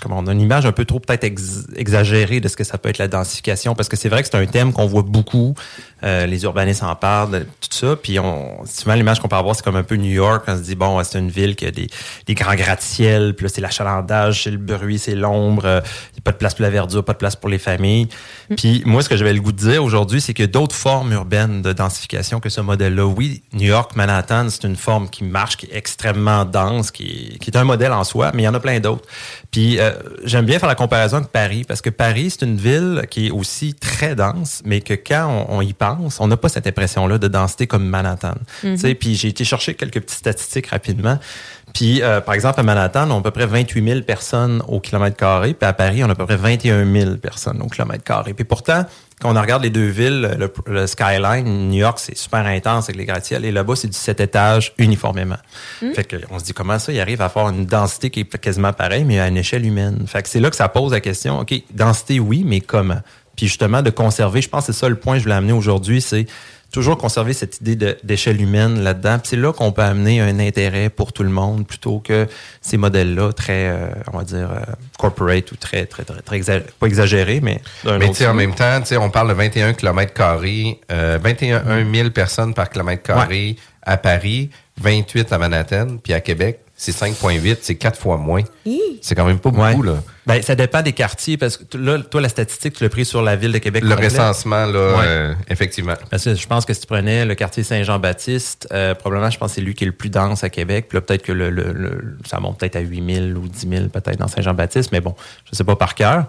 Comment on a une image un peu trop peut-être ex- exagérée de ce que ça peut être la densification, parce que c'est vrai que c'est un thème qu'on voit beaucoup. Euh, les urbanistes en parlent, tout ça. Puis on, souvent l'image qu'on peut avoir, c'est comme un peu New York. On se dit bon, c'est une ville qui a des, des grands gratte-ciel, puis là c'est l'achalandage, c'est le bruit, c'est l'ombre. euh, Il n'y a pas de place pour la verdure, pas de place pour les familles. Puis moi, ce que j'avais le goût de dire aujourd'hui, c'est qu'il y a d'autres formes urbaines de densification que ce modèle-là. Oui, New York, Manhattan, c'est une forme qui marche, qui est extrêmement dense, qui est, qui est un modèle en soi, mais il y en a plein d'autres. Puis euh, j'aime bien faire la comparaison avec Paris, parce que Paris, c'est une ville qui est aussi très dense, mais que quand on, on y on n'a pas cette impression-là de densité comme Manhattan. Mhm. Puis j'ai été chercher quelques petites statistiques rapidement. Puis, euh, par exemple, à Manhattan, on a à peu près 28 000 personnes au kilomètre carré. Puis à Paris, on a à peu près 21 000 personnes au kilomètre carré. Puis pourtant, quand on regarde les deux villes, le, le skyline, New York, c'est super intense avec les gratte-ciels. Et là-bas, c'est du 7 étages uniformément. Mm. Fait que on se dit comment ça, il arrive à faire une densité qui est quasiment pareille, mais à une échelle humaine? Fait que c'est là que ça pose la question, OK, densité, oui, mais comment? Puis justement, de conserver, je pense que c'est ça le point que je voulais amener aujourd'hui, c'est toujours conserver cette idée de- d'échelle humaine là-dedans. Puis c'est là qu'on peut amener un intérêt pour tout le monde plutôt que ces modèles-là très, euh, on va dire, euh, corporate ou très, très, très, très exa- pas exagérés, mais d'un Mais tu sais, en même temps, tu sais, on parle de 21 km carrés, euh, 21 000 personnes par kilomètre carré à Paris, 28 à Manhattan, puis à Québec, c'est 5,8, c'est quatre fois moins. C'est quand même pas beaucoup, là. Ben, ça dépend des quartiers, parce que là, toi, la statistique, tu l'as pris sur la ville de Québec. Le complète. recensement, là, Ouais. euh, effectivement. Parce que je pense que si tu prenais le quartier Saint-Jean-Baptiste, euh, probablement, je pense que c'est lui qui est le plus dense à Québec. Puis là, peut-être que le, le- le- ça monte peut-être à 8 000 ou 10 000 peut-être dans Saint-Jean-Baptiste, mais bon, je sais pas par cœur.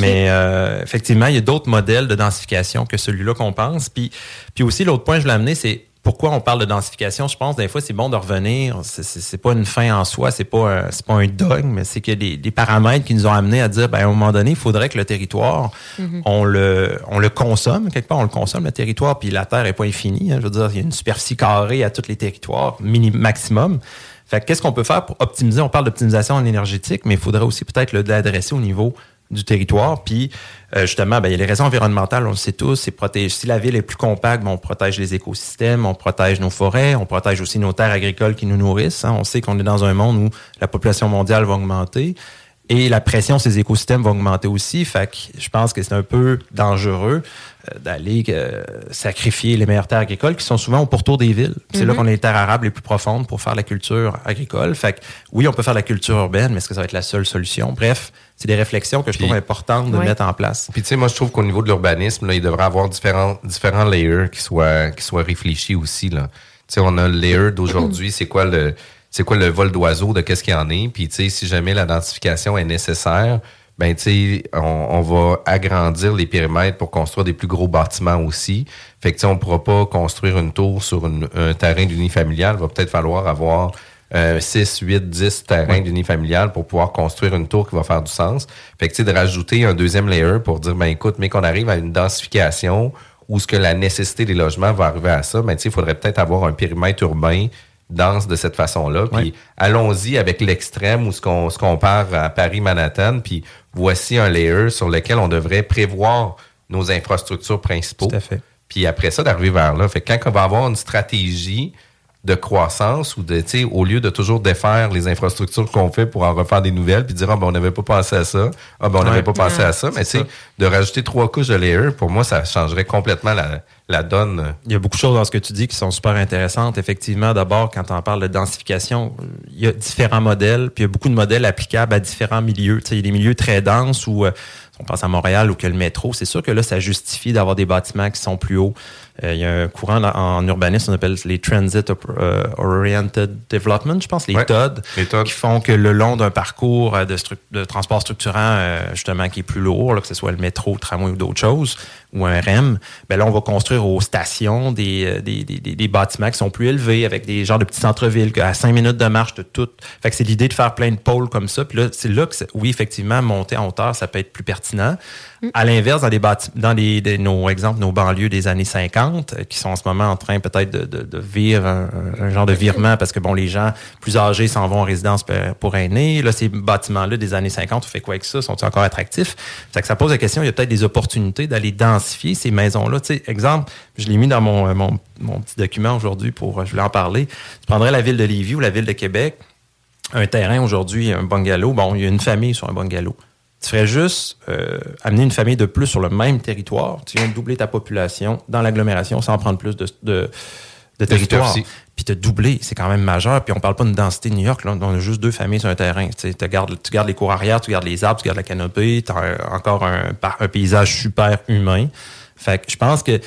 Mais euh, effectivement, il y a d'autres modèles de densification que celui-là qu'on pense. Puis, puis aussi, l'autre point que je voulais amener, c'est pourquoi on parle de densification? Je pense des fois, c'est bon de revenir. C'est- pas une fin en soi, c'est pas un, c'est pas un dogme, mais c'est des, des paramètres qui nous ont amenés à dire, ben, à un moment donné, il faudrait que le territoire, Mhm. on le, on le consomme. Quelque part, on le consomme, le territoire, puis la Terre est pas infinie. hein. je veux dire, il y a une superficie carrée à tous les territoires, mini, maximum. Fait que qu'est-ce qu'on peut faire pour optimiser? On parle d'optimisation en énergétique, mais il faudrait aussi peut-être le- l'adresser au niveau du territoire. Puis, euh, justement, ben, il y a les raisons environnementales, on le sait tous, c'est protéger. Si la ville est plus compacte, ben, on protège les écosystèmes, on protège nos forêts, on protège aussi nos terres agricoles qui nous nourrissent. hein. On sait qu'on est dans un monde où la population mondiale va augmenter. Et la pression sur ces écosystèmes va augmenter aussi. Fait que je pense que c'est un peu dangereux d'aller euh, sacrifier les meilleures terres agricoles qui sont souvent au pourtour des villes. C'est là Mhm. qu'on a les terres arables les plus profondes pour faire la culture agricole. Fait que oui, on peut faire la culture urbaine, mais est-ce que ça va être la seule solution? Bref, c'est des réflexions que je trouve importantes de Ouais. mettre en place. Puis tu sais, moi je trouve qu'au niveau de l'urbanisme, là, il devrait avoir différents, différents layers qui soient, qui soient réfléchis aussi. Là. Tu sais, on a le layer d'aujourd'hui, c'est quoi le c'est quoi le vol d'oiseau, de qu'est-ce qu'il y en est. Puis tu sais, si jamais la densification est nécessaire, ben tu sais, on, on va agrandir les périmètres pour construire des plus gros bâtiments aussi. Fait que on pourra pas construire une tour sur une- un terrain d'unifamilial. Il va peut-être falloir avoir euh, 6, 8, 10 terrains d'unifamilial pour pouvoir construire une tour qui va faire du sens. Fait que, tu sais, de rajouter un deuxième layer pour dire, ben écoute, mais qu'on arrive à une densification où ce que la nécessité des logements va arriver à ça, ben tu sais, il faudrait peut-être avoir un périmètre urbain dense de cette façon-là. Puis allons-y avec l'extrême où ce qu'on ce qu'on part à Paris-Manhattan, puis voici un layer sur lequel on devrait prévoir nos infrastructures principaux. Tout à fait. Puis après ça, d'arriver vers là. Fait que quand on va avoir une stratégie de croissance ou de, tu sais, au lieu de toujours défaire les infrastructures qu'on fait pour en refaire des nouvelles puis dire, ah, ben, on n'avait pas pensé à ça. Ah, ben, on n'avait Ouais. pas pensé Ouais, à ça. Mais, tu sais, de rajouter trois couches de layer, pour moi, ça changerait complètement la, la donne. Il y a beaucoup de choses dans ce que tu dis qui sont super intéressantes. Effectivement, d'abord, quand on parle de densification, il y a différents modèles, puis il y a beaucoup de modèles applicables à différents milieux. Tu sais, il y a des milieux très denses où, on pense à Montréal ou que le métro, c'est sûr que là, ça justifie d'avoir des bâtiments qui sont plus hauts. Euh, il y a un courant en urbanisme, on appelle les Transit euh, Oriented Development, je pense, les Ouais, TOD, les TOD. qui font que le long d'un parcours euh, de, transport structurant, euh, justement, qui est plus lourd, là, que ce soit le métro, le tramway ou d'autres choses, ou un REM, ben là, on va construire aux stations des, euh, des, des, des- des bâtiments qui sont plus élevés, avec des genres de petits centres-villes, à cinq minutes de marche de tout. Fait que c'est l'idée de faire plein de pôles comme ça. Puis là, c'est là que, oui, effectivement, monter en hauteur, ça peut être plus pertinent. À l'inverse, dans des dans des, nos exemples, nos banlieues des années 50, euh, qui sont en ce moment en train peut-être de, de, de vivre un, genre de virement parce que bon, les gens plus âgés s'en vont en résidence pour, pour. Là, ces bâtiments-là des années 50, on fait quoi avec ça? Sont-ils encore attractifs? Fait que ça pose la question, il y a peut-être des opportunités d'aller densifier ces maisons-là. Tu exemple, je l'ai mis dans mon, euh, mon, petit document aujourd'hui pour, euh, je voulais en parler. Tu prendrais la ville de Lévis ou la ville de Québec, un terrain aujourd'hui, un bungalow. Bon, il y a une famille sur un bungalow. Tu ferais juste euh, amener une famille de plus sur le même territoire. Tu viens de doubler ta population dans l'agglomération sans prendre plus de, de, de territoire. Puis te doubler, c'est quand même majeur. Puis on parle pas d'une densité de New York. Là. On a juste deux familles sur un terrain. Tu, gardes, tu gardes les cours arrière, tu gardes les arbres, tu gardes la canopée. Tu as encore un, paysage super humain. Fait que je pense que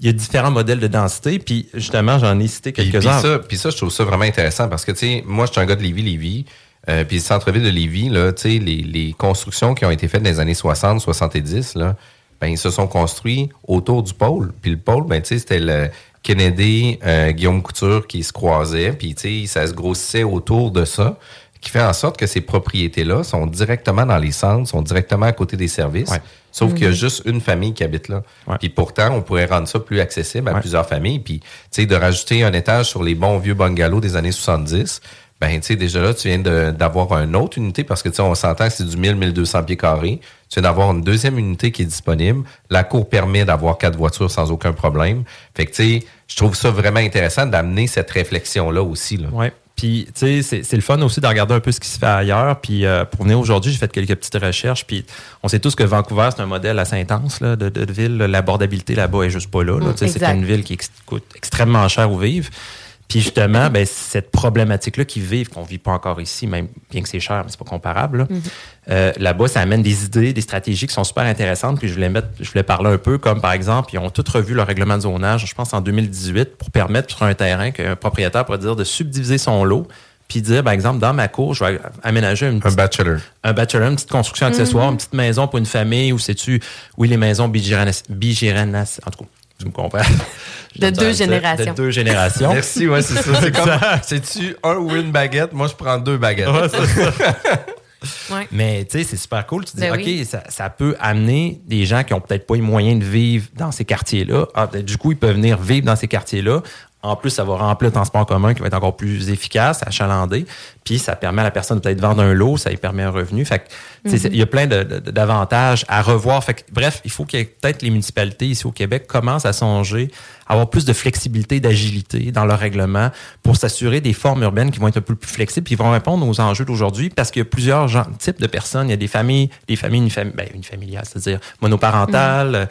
il y a différents modèles de densité. Puis justement, j'en ai cité Puis, puis quelques-uns. ça, puis ça, je trouve ça vraiment intéressant parce que, tu sais, moi, je suis un gars de Lévis, Lévis. Euh, puis le centre-ville de Lévis, là, tu sais, les, les constructions qui ont été faites dans les années 60, 70, là, ben, ils se sont construits autour du pôle. Puis le pôle, ben, tu sais, c'était le Kennedy, euh, Guillaume Couture qui se croisaient. Puis, tu sais, ça se grossissait autour de ça qui fait en sorte que ces propriétés-là sont directement dans les centres, sont directement à côté des services. Sauf qu'il y a Mhm. juste une famille qui habite là. Puis pourtant, on pourrait rendre ça plus accessible à plusieurs familles. Puis, tu sais, de rajouter un étage sur les bons vieux bungalows des années 70, ben, tu sais, déjà là, tu viens d'avoir une autre unité parce que, tu sais, on s'entend que c'est du 1000-1200 pieds carrés. Tu viens d'avoir une deuxième unité qui est disponible. La cour permet d'avoir quatre voitures sans aucun problème. Fait que, tu sais, je trouve ça vraiment intéressant d'amener cette réflexion-là aussi, là. Oui. Puis, tu sais, c'est- c'est le fun aussi de regarder un peu ce qui se fait ailleurs. Puis, euh, pour venir aujourd'hui, j'ai fait quelques petites recherches. Puis, on sait tous que Vancouver, c'est un modèle assez intense là, de, ville. L'abordabilité là-bas est juste pas là. là. Mm, c'est une ville qui ex- coûte extrêmement cher où vivre. Puis, justement, ben, cette problématique-là qu'ils vivent, qu'on vit pas encore ici, même bien que c'est cher, mais c'est pas comparable. là. Euh, Là-bas, ça amène des idées, des stratégies qui sont super intéressantes. Puis je voulais mettre, je voulais parler un peu comme par exemple, ils ont tous revu leur règlement de zonage, je pense en 2018, pour permettre sur un terrain qu'un propriétaire pourrait dire de subdiviser son lot, puis dire, par exemple, dans ma cour, je vais aménager une Un bachelor. un bachelor, une petite construction accessoire, une petite maison pour une famille, ou sais-tu, oui, les maisons bigéranas, bigéranas, en tout cas, tu me comprends. [laughs] De deux générations. De deux générations. Merci, ouais, c'est ça. C'est comme, c'est-tu un ou une baguette? Moi, je prends deux baguettes. Ouais, c'est ça. [laughs] Ouais. Mais tu sais, c'est super cool. Tu dis, Ben OK, oui. ça, ça peut amener des gens qui ont peut-être pas les moyens de vivre dans ces quartiers-là. Ah, du coup, ils peuvent venir vivre dans ces quartiers-là. En plus, ça va remplir le transport en commun qui va être encore plus efficace, achalandé. Puis, ça permet à la personne de peut-être vendre un lot, ça lui permet un revenu. Fait c'est- il y a plein de- de- d'avantages à revoir. Fait que, bref, il faut que peut-être les municipalités ici au Québec commencent à songer avoir plus de flexibilité, d'agilité dans leur règlement pour s'assurer des formes urbaines qui vont être un peu plus flexibles, qui vont répondre aux enjeux d'aujourd'hui parce qu'il y a plusieurs types de personnes. Il y a des familles, des familles unifam- ben, unifamiliales, c'est-à-dire monoparentales, euh,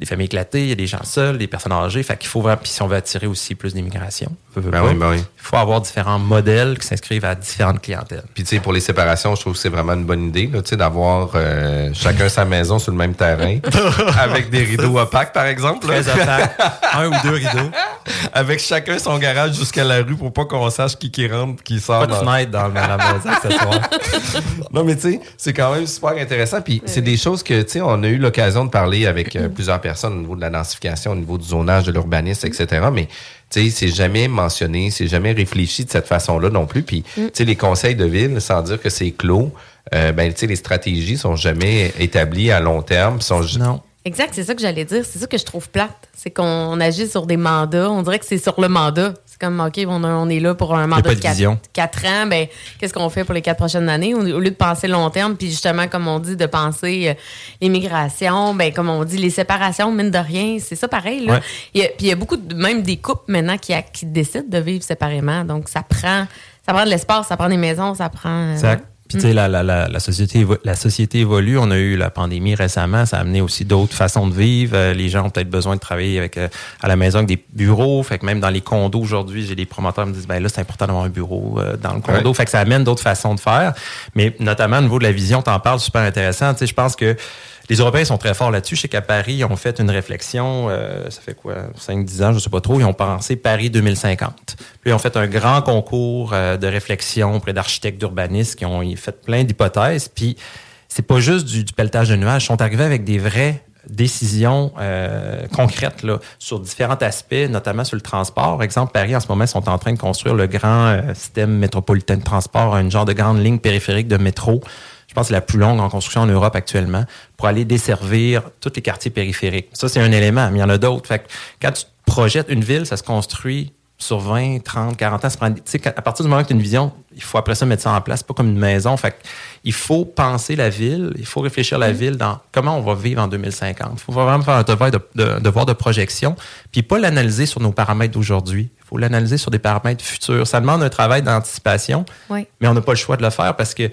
des familles éclatées, il y a des gens seuls, des personnes âgées. Fait qu'il faut vraiment, puis si on veut attirer aussi plus d'immigration, Ben pas, oui, ben oui. il faut avoir différents modèles qui s'inscrivent à différentes clientèles. Puis, tu sais, pour les séparations, je trouve que c'est vraiment une bonne idée, là, tu sais, d'avoir euh, chacun sa maison sur le même terrain, [laughs] avec des rideaux opaques, par exemple. là. Très opaque. un ou deux rideaux. [laughs] Avec chacun son garage jusqu'à la rue pour pas qu'on sache qui qui rentre, qui sort. Pas de dans- fenêtre dans, dans la maison accessoire. [laughs] non, mais tu sais, c'est quand même super intéressant. Puis c'est des choses que, tu sais, on a eu l'occasion de parler avec euh, plusieurs personnes au niveau de la densification, au niveau du zonage, de l'urbanisme, etc. Mais, tu sais, c'est jamais mentionné, c'est jamais réfléchi de cette façon-là non plus. Puis, tu sais, les conseils de ville, sans dire que c'est clos, euh, ben, tu sais, les stratégies sont jamais établies à long terme. Sont Non. Exact, c'est ça que j'allais dire. C'est ça que je trouve plate. C'est qu'on agit sur des mandats. On dirait que c'est sur le mandat. C'est comme, OK, on, a- on est là pour un mandat de de quatre, vision. quatre ans. Ben, qu'est-ce qu'on fait pour les quatre prochaines années? Au, lieu de penser long terme, puis justement, comme on dit, de penser euh, l'immigration, ben, comme on dit, les séparations, mine de rien, c'est ça pareil. Là. Ouais. Il y a- puis il y a beaucoup, de, même des couples maintenant qui, qui décident de vivre séparément. Donc, ça prend, ça prend de l'espace, ça prend des maisons, ça prend. euh, Exact. Puis, tu sais, la, la, la, la, société, la société évolue. On a eu la pandémie récemment. Ça a amené aussi d'autres façons de vivre. Euh, les gens ont peut-être besoin de travailler avec, euh, à la maison avec des bureaux. Fait que même dans les condos aujourd'hui, j'ai des promoteurs qui me disent, ben là, c'est important d'avoir un bureau euh, dans le condo. Ouais. Fait que ça amène d'autres façons de faire. Mais notamment au niveau de la vision, t'en parles, super intéressant. Tu sais, je pense que les Européens sont très forts là-dessus. Je sais qu'à Paris, ils ont fait une réflexion, euh, ça fait quoi, 5-10 ans, je sais pas trop, ils ont pensé Paris 2050. Puis ils ont fait un grand concours euh, de réflexion auprès d'architectes d'urbanistes qui ont fait plein d'hypothèses. Puis c'est pas juste du, du pelletage de nuages, ils sont arrivés avec des vraies décisions euh, concrètes là, sur différents aspects, notamment sur le transport. Par exemple, Paris, en ce moment, sont en train de construire le grand euh, système métropolitain de transport, un genre de grande ligne périphérique de métro. Je pense que c'est la plus longue en construction en Europe actuellement, pour aller desservir tous les quartiers périphériques. Ça, c'est un élément, mais il y en a d'autres. Fait que quand tu projettes une ville, ça se construit sur 20, 30, 40 ans. Ça prend- tu sais, quand- à partir du moment que tu as une vision, il faut après ça mettre ça en place. Pas comme une maison. Fait que il faut penser la ville, il faut réfléchir la ville dans comment on va vivre en 2050. Il faut vraiment faire un devoir de, de, devoir de projection, puis pas l'analyser sur nos paramètres d'aujourd'hui. Il faut l'analyser sur des paramètres futurs. Ça demande un travail d'anticipation, Oui. mais on n'a pas le choix de le faire parce que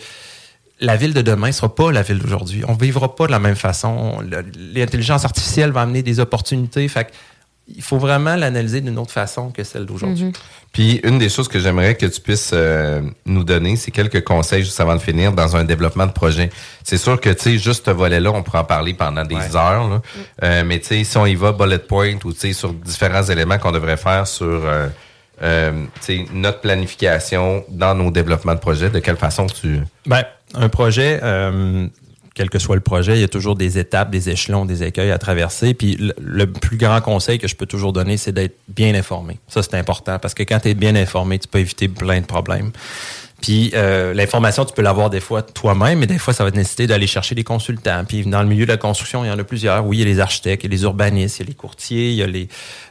la ville de demain ne sera pas la ville d'aujourd'hui. On ne vivra pas de la même façon. L'intelligence artificielle va amener des opportunités. Fait que il faut vraiment l'analyser d'une autre façon que celle d'aujourd'hui. Puis une des choses que j'aimerais que tu puisses euh, nous donner, c'est quelques conseils juste avant de finir dans un développement de projet. C'est sûr que tu sais juste ce volet-là, on pourra en parler pendant des Ouais. heures. là. Euh, mais tu sais, si on y va bullet point ou tu sais sur différents éléments qu'on devrait faire sur euh, notre planification dans nos développements de projet, de quelle façon tu Ben, un projet, euh, quel que soit le projet, il y a toujours des étapes, des échelons, des écueils à traverser. Puis le, le plus grand conseil que je peux toujours donner, c'est d'être bien informé. Ça, c'est important parce que quand tu es bien informé, tu peux éviter plein de problèmes. Puis euh, l'information, tu peux l'avoir des fois toi-même, mais des fois, ça va te nécessiter d'aller chercher des consultants. Puis dans le milieu de la construction, il y en a plusieurs. Oui, il y a les architectes, il y a les urbanistes, il y a les courtiers, il y a les,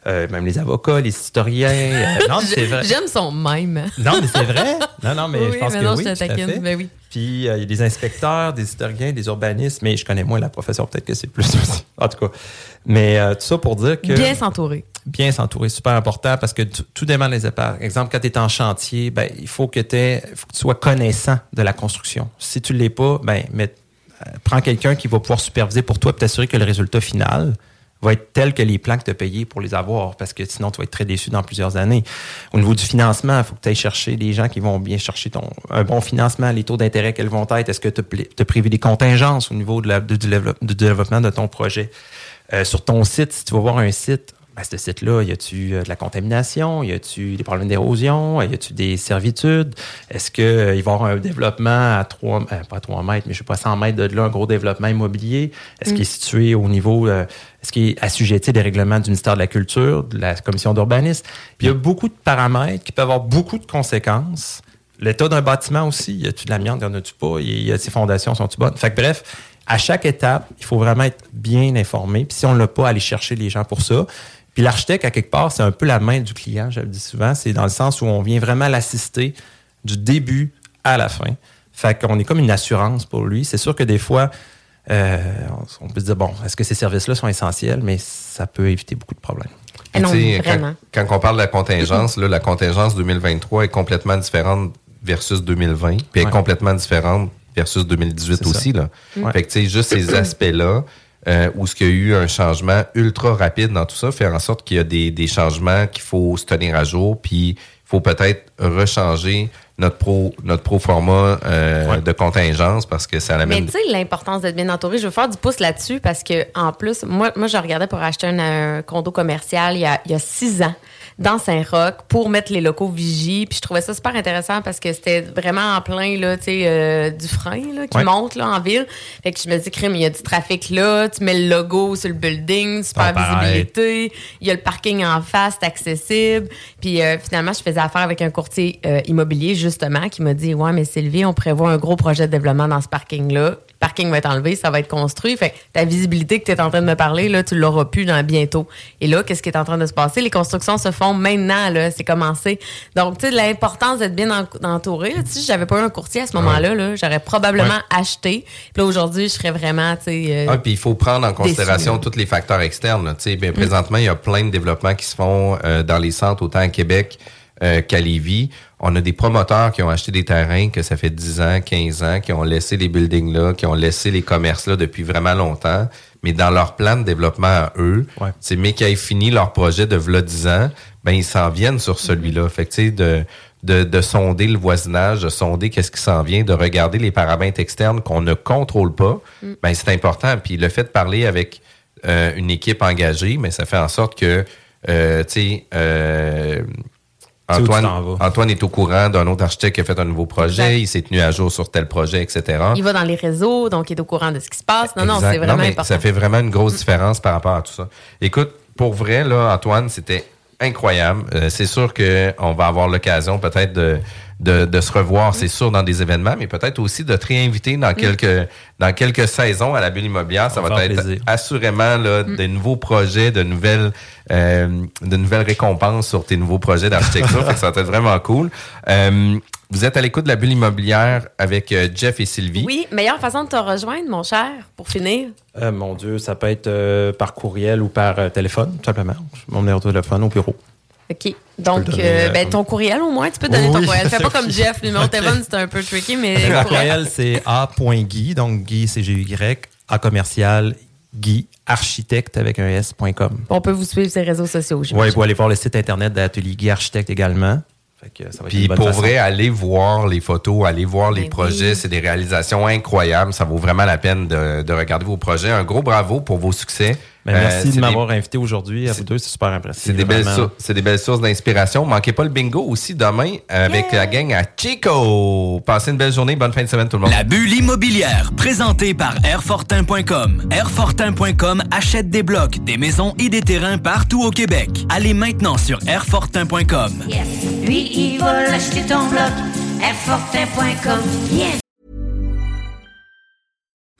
euh, même les avocats, les historiens. Euh, non, mais c'est vrai. [laughs] J'aime son même. Non, mais c'est vrai. Non, non, mais Oui, je pense mais que non, oui. je te taquine. Ben oui. Puis euh, il y a des inspecteurs, des historiens, des urbanistes, mais je connais moins la profession, peut-être que c'est plus [laughs] aussi. En tout cas. Mais euh, tout ça pour dire que. Bien s'entourer. Bien s'entourer, super important parce que tout, dépend des épargnes. Exemple, quand tu es en chantier, ben, il faut que, t'aies- faut que tu sois connaissant de la construction. Si tu ne l'es pas, ben, mets- euh, prends quelqu'un qui va pouvoir superviser pour toi et t'assurer que le résultat final va être tel que les plans que tu as payés pour les avoir, parce que sinon, tu vas être très déçu dans plusieurs années. Au niveau du financement, il faut que tu ailles chercher des gens qui vont bien chercher ton, un bon financement, les taux d'intérêt, quels vont être, est-ce que tu as prévu des contingences au niveau de du développement de ton projet? Euh, sur ton site, si tu vas voir un site, ben, ce site-là, y a-tu euh, de la contamination? Y a-tu des problèmes d'érosion? Y a-tu des servitudes? Est-ce qu'il va y avoir un développement à 3, pas à 3 mètres, mais je sais pas, 100 mètres de là, un gros développement immobilier? Est-ce Mm. qu'il est situé au niveau, euh, est-ce qu'il est assujetti des règlements du ministère de la Culture, de la commission d'urbanisme? Puis il y a beaucoup de paramètres qui peuvent avoir beaucoup de conséquences. L'état d'un bâtiment aussi, y a-tu de l'amiante, y en a-tu pas? Y a ses fondations, sont-tu bonnes? Fait que bref, à chaque étape, il faut vraiment être bien informé. Puis si on ne l'a pas, aller chercher les gens pour ça. Puis l'architecte, à quelque part, c'est un peu la main du client, je le dis souvent. C'est dans le sens où on vient vraiment l'assister du début à la fin. Fait qu'on est comme une assurance pour lui. C'est sûr que des fois, euh, on peut se dire, bon, est-ce que ces services-là sont essentiels? Mais ça peut éviter beaucoup de problèmes. Eh non. Quand, quand on parle de la contingence, là, la contingence 2023 est complètement différente versus 2020, puis elle est Ouais. complètement différente versus 2018 C'est aussi. Là. Ouais. Fait que, tu sais, juste ces aspects-là, euh, où ce qu'il y a eu un changement ultra rapide dans tout ça, faire en sorte qu'il y a des, des changements qu'il faut se tenir à jour, puis il faut peut-être rechanger notre pro notre pro format euh, de contingence parce que ça Mais l'amène tu sais, l'importance d'être bien entouré, je veux faire du pouce là-dessus parce que, en plus, moi, moi je regardais pour acheter un, un condo commercial il y, a, il y a six ans dans Saint-Roch pour mettre les locaux vigie. Puis je trouvais ça super intéressant parce que c'était vraiment en plein, là, tu sais, euh, du frein, là, qui Ouais. monte, là, en ville. Fait que je me dis, crime, il y a du trafic là, tu mets le logo sur le building, super visibilité, il y a le parking en face, c'est accessible. Puis euh, finalement, je faisais affaire avec un courtier euh, immobilier, justement, qui m'a dit, ouais, mais Sylvie, on prévoit un gros projet de développement dans ce parking-là. Le parking va être enlevé, ça va être construit. Fait que ta visibilité que tu es en train de me parler, là, tu l'auras plus dans bientôt. Et là, qu'est-ce qui est en train de se passer? Les constructions se font maintenant, là, c'est commencé. Donc, tu sais, l'importance d'être bien en- entouré. là. Tu sais, si j'avais pas eu un courtier à ce moment-là, là, j'aurais probablement acheté. Puis là, aujourd'hui, je serais vraiment, tu sais... euh, Ah, puis il faut prendre en considération tous les facteurs externes. Tu sais, bien, présentement, il y a plein de développements qui se font euh, dans les centres, autant à Québec euh, qu'à Lévis. On a des promoteurs qui ont acheté des terrains que ça fait 10 ans, 15 ans, qui ont laissé les buildings là, qui ont laissé les commerces là depuis vraiment longtemps. Mais dans leur plan de développement à eux, c'est mais qui aient fini leur projet de v'là 10 ans, ben ils s'en viennent sur celui-là. Fait que tu sais, de, de, de sonder le voisinage, de sonder qu'est-ce qui s'en vient, de regarder les paramètres externes qu'on ne contrôle pas, Mm. ben c'est important. Puis le fait de parler avec euh, une équipe engagée, mais ça fait en sorte que, euh, tu sais, euh, Antoine. Antoine est au courant d'un autre architecte qui a fait un nouveau projet, Exact. il s'est tenu à jour sur tel projet, etc. Il va dans les réseaux, donc il est au courant de ce qui se passe. Non, non, c'est vraiment mais important. Ça fait vraiment une grosse différence par rapport à tout ça. Écoute, pour vrai, là, Antoine, c'était incroyable. Euh, c'est sûr qu'on va avoir l'occasion peut-être de, de, de se revoir, c'est sûr, dans des événements, mais peut-être aussi de te réinviter dans quelques dans quelques saisons à la bulle immobilière. Ça va être plaisir. assurément là, de nouveaux projets, de nouvelles euh, de nouvelles récompenses sur tes nouveaux projets d'architecture. [laughs] Ça va être vraiment cool. Euh, vous êtes à l'écoute de la bulle immobilière avec euh, Jeff et Sylvie. Oui, meilleure façon de te rejoindre, mon cher, pour finir. Euh, mon Dieu, ça peut être euh, par courriel ou par euh, téléphone, tout simplement. Mon numéro de téléphone au bureau. OK. Donc, le donner, euh, euh, ben, ton courriel au moins, tu peux donner ton courriel. Fais pas comme [laughs] Jeff, le numéro de téléphone, c'est un peu tricky, mais. Mon courriel. courriel, c'est a.guy, donc Guy, c'est G-Y, A commercial, Guy, architecte avec un S.com. On peut vous suivre sur les réseaux sociaux. Oui, vous allez voir le site internet d'Atelier Guy Architecte également. Fait que ça va être Puis pour façon. vrai, allez voir les photos, allez voir les Ben projets. oui. C'est des réalisations incroyables. Ça vaut vraiment la peine de, de regarder vos projets. Un gros bravo pour vos succès. Ben, merci Euh, de c'est m'avoir invité aujourd'hui. À vous deux, c'est super impressionnant. C'est des, belles sour- c'est des belles sources d'inspiration. Manquez pas le bingo aussi demain avec la gang à Chico. Passez une belle journée. Bonne fin de semaine tout le monde. La bulle immobilière, présentée par Airfortin.com. Airfortin.com achète des blocs, des maisons et des terrains partout au Québec. Allez maintenant sur Airfortin.com. Lui, il va l'acheter ton bloc. Airfortin.com. Yes.